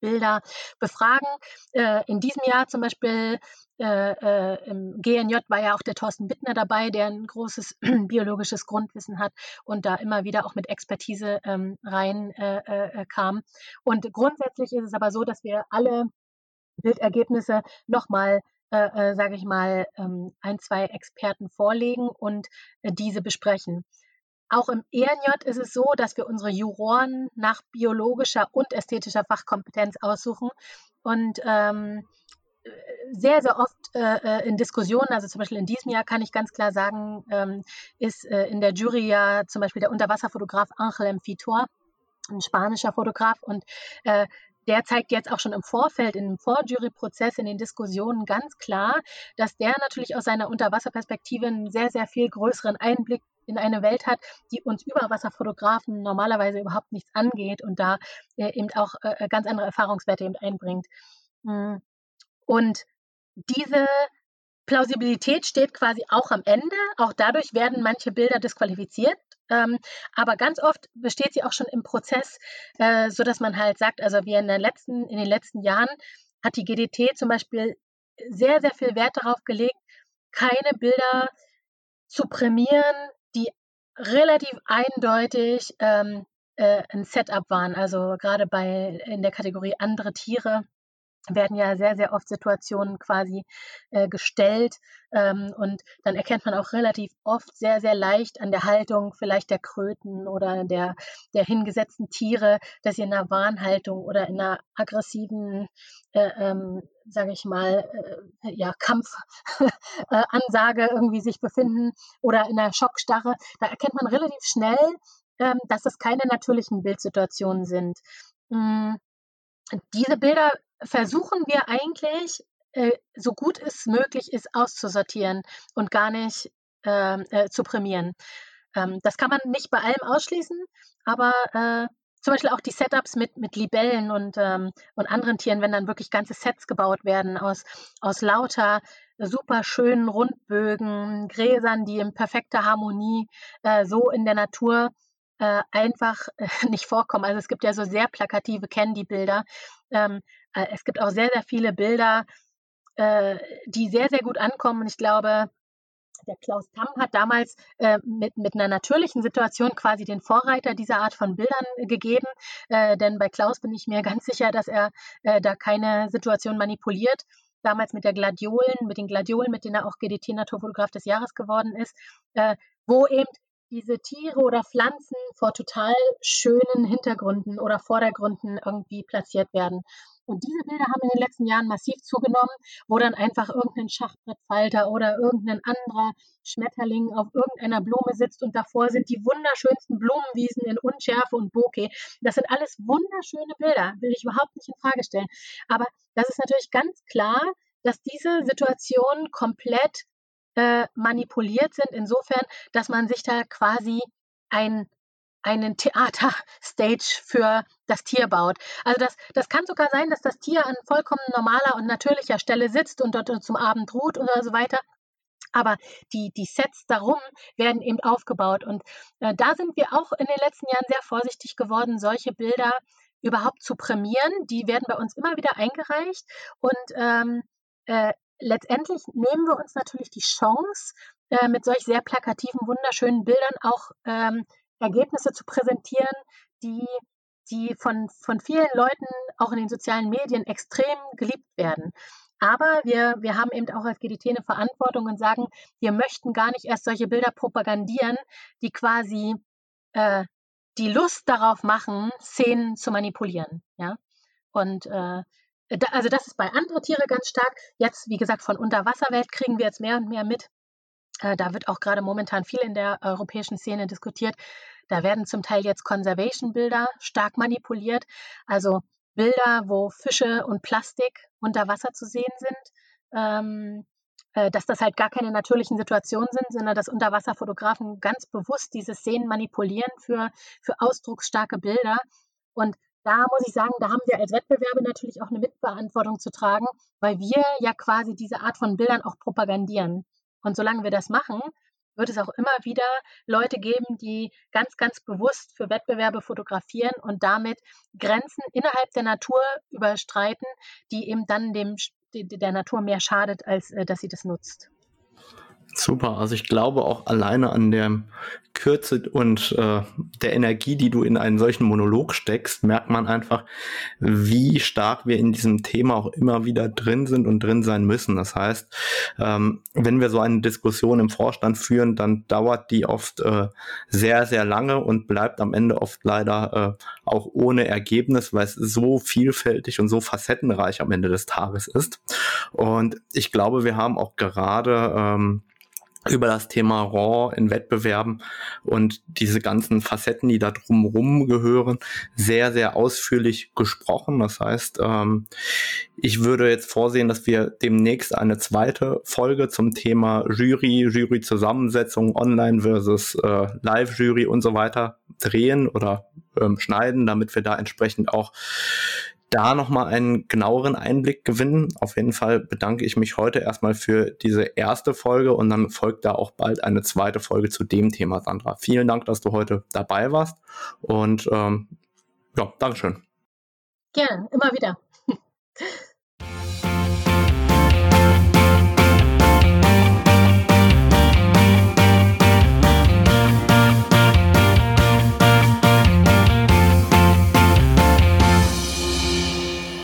Bilder befragen. Äh, in diesem Jahr zum Beispiel äh, äh, im GNJ war ja auch der Thorsten Bittner dabei, der ein großes biologisches Grundwissen hat und da immer wieder auch mit Expertise ähm, rein äh, äh, kam. Und grundsätzlich ist es aber so, dass wir alle Bildergebnisse nochmal äh, äh, sage ich mal, ähm, ein, zwei Experten vorlegen und äh, diese besprechen. Auch im ENJ ist es so, dass wir unsere Juroren nach biologischer und ästhetischer Fachkompetenz aussuchen und ähm, sehr, sehr oft äh, äh, in Diskussionen, also zum Beispiel in diesem Jahr kann ich ganz klar sagen, ähm, ist äh, in der Jury ja zum Beispiel der Unterwasserfotograf Angel M. Fitor, ein spanischer Fotograf und äh, der zeigt jetzt auch schon im Vorfeld, im Vorjury-Prozess, in den Diskussionen ganz klar, dass der natürlich aus seiner Unterwasserperspektive einen sehr, sehr viel größeren Einblick in eine Welt hat, die uns Überwasserfotografen normalerweise überhaupt nichts angeht und da äh, eben auch äh, ganz andere Erfahrungswerte eben einbringt. Hm. Und diese Plausibilität steht quasi auch am Ende. Auch dadurch werden manche Bilder disqualifiziert. Ähm, aber ganz oft besteht sie auch schon im Prozess, äh, so dass man halt sagt, also wir in, der letzten, in den letzten Jahren hat die GDT zum Beispiel sehr, sehr viel Wert darauf gelegt, keine Bilder zu prämieren, die relativ eindeutig ähm, äh, ein Setup waren. Also gerade bei in der Kategorie andere Tiere werden ja sehr, sehr oft Situationen quasi äh, gestellt ähm, und dann erkennt man auch relativ oft sehr, sehr leicht an der Haltung vielleicht der Kröten oder der, der hingesetzten Tiere, dass sie in einer Warnhaltung oder in einer aggressiven, äh, ähm, sage ich mal, äh, ja, Kampfansage irgendwie sich befinden oder in einer Schockstarre. Da erkennt man relativ schnell, ähm, dass das keine natürlichen Bildsituationen sind. Mm, diese Bilder versuchen wir eigentlich, äh, so gut es möglich ist, auszusortieren und gar nicht ähm, äh, zu prämieren. Ähm, das kann man nicht bei allem ausschließen, aber äh, zum Beispiel auch die Setups mit, mit Libellen und, ähm, und anderen Tieren, wenn dann wirklich ganze Sets gebaut werden aus, aus lauter super schönen Rundbögen, Gräsern, die in perfekter Harmonie äh, so in der Natur äh, einfach äh, nicht vorkommen. Also es gibt ja so sehr plakative Candy-Bilder. Ähm, äh, es gibt auch sehr, sehr viele Bilder, äh, die sehr, sehr gut ankommen. Und ich glaube, der Klaus Tamm hat damals äh, mit, mit einer natürlichen Situation quasi den Vorreiter dieser Art von Bildern äh, gegeben. Äh, denn bei Klaus bin ich mir ganz sicher, dass er äh, da keine Situation manipuliert. Damals mit der Gladiolen, mit den Gladiolen, mit denen er auch GDT Naturfotograf des Jahres geworden ist, äh, wo eben diese Tiere oder Pflanzen vor total schönen Hintergründen oder Vordergründen irgendwie platziert werden. Und diese Bilder haben in den letzten Jahren massiv zugenommen, wo dann einfach irgendein Schachbrettfalter oder irgendein anderer Schmetterling auf irgendeiner Blume sitzt und davor sind die wunderschönsten Blumenwiesen in Unschärfe und Bokeh. Das sind alles wunderschöne Bilder, will ich überhaupt nicht in Frage stellen. Aber das ist natürlich ganz klar, dass diese Situation komplett äh, manipuliert sind, insofern, dass man sich da quasi ein einen Theaterstage für das Tier baut. Also das, das kann sogar sein, dass das Tier an vollkommen normaler und natürlicher Stelle sitzt und dort zum Abend ruht oder so weiter. Aber die, die Sets darum werden eben aufgebaut. Und äh, da sind wir auch in den letzten Jahren sehr vorsichtig geworden, solche Bilder überhaupt zu prämieren. Die werden bei uns immer wieder eingereicht. Und ähm, äh, letztendlich nehmen wir uns natürlich die Chance, äh, mit solch sehr plakativen, wunderschönen Bildern auch ähm, Ergebnisse zu präsentieren, die, die von, von vielen Leuten auch in den sozialen Medien extrem geliebt werden. Aber wir, wir haben eben auch als GDT eine Verantwortung und sagen, wir möchten gar nicht erst solche Bilder propagandieren, die quasi äh, die Lust darauf machen, Szenen zu manipulieren. Ja? Und äh, da, also das ist bei anderen Tieren ganz stark. Jetzt, wie gesagt, von Unterwasserwelt kriegen wir jetzt mehr und mehr mit. Äh, da wird auch gerade momentan viel in der europäischen Szene diskutiert. Da werden zum Teil jetzt Conservation-Bilder stark manipuliert. Also Bilder, wo Fische und Plastik unter Wasser zu sehen sind. Ähm, äh, dass das halt gar keine natürlichen Situationen sind, sondern dass Unterwasserfotografen ganz bewusst diese Szenen manipulieren für, für ausdrucksstarke Bilder. Und da muss ich sagen, da haben wir als Wettbewerbe natürlich auch eine Mitverantwortung zu tragen, weil wir ja quasi diese Art von Bildern auch propagandieren. Und solange wir das machen, wird es auch immer wieder Leute geben, die ganz, ganz bewusst für Wettbewerbe fotografieren und damit Grenzen innerhalb der Natur überstreiten, die eben dann dem, der Natur mehr schadet, als äh, dass sie das nutzt. Super, also ich glaube auch alleine an der Kürze und äh, der Energie, die du in einen solchen Monolog steckst, merkt man einfach, wie stark wir in diesem Thema auch immer wieder drin sind und drin sein müssen. Das heißt, ähm, wenn wir so eine Diskussion im Vorstand führen, dann dauert die oft äh, sehr, sehr lange und bleibt am Ende oft leider äh, auch ohne Ergebnis, weil es so vielfältig und so facettenreich am Ende des Tages ist. Und ich glaube, wir haben auch gerade ähm, über das Thema RAW in Wettbewerben und diese ganzen Facetten, die da drumherum gehören, sehr, sehr ausführlich gesprochen. Das heißt, ähm, ich würde jetzt vorsehen, dass wir demnächst eine zweite Folge zum Thema Jury, Juryzusammensetzung, Online versus äh, Live-Jury und so weiter drehen oder ähm, schneiden, damit wir da entsprechend auch da nochmal einen genaueren Einblick gewinnen. Auf jeden Fall bedanke ich mich heute erstmal für diese erste Folge und dann folgt da auch bald eine zweite Folge zu dem Thema, Sandra. Vielen Dank, dass du heute dabei warst und ähm, ja, Dankeschön. Gerne, immer wieder.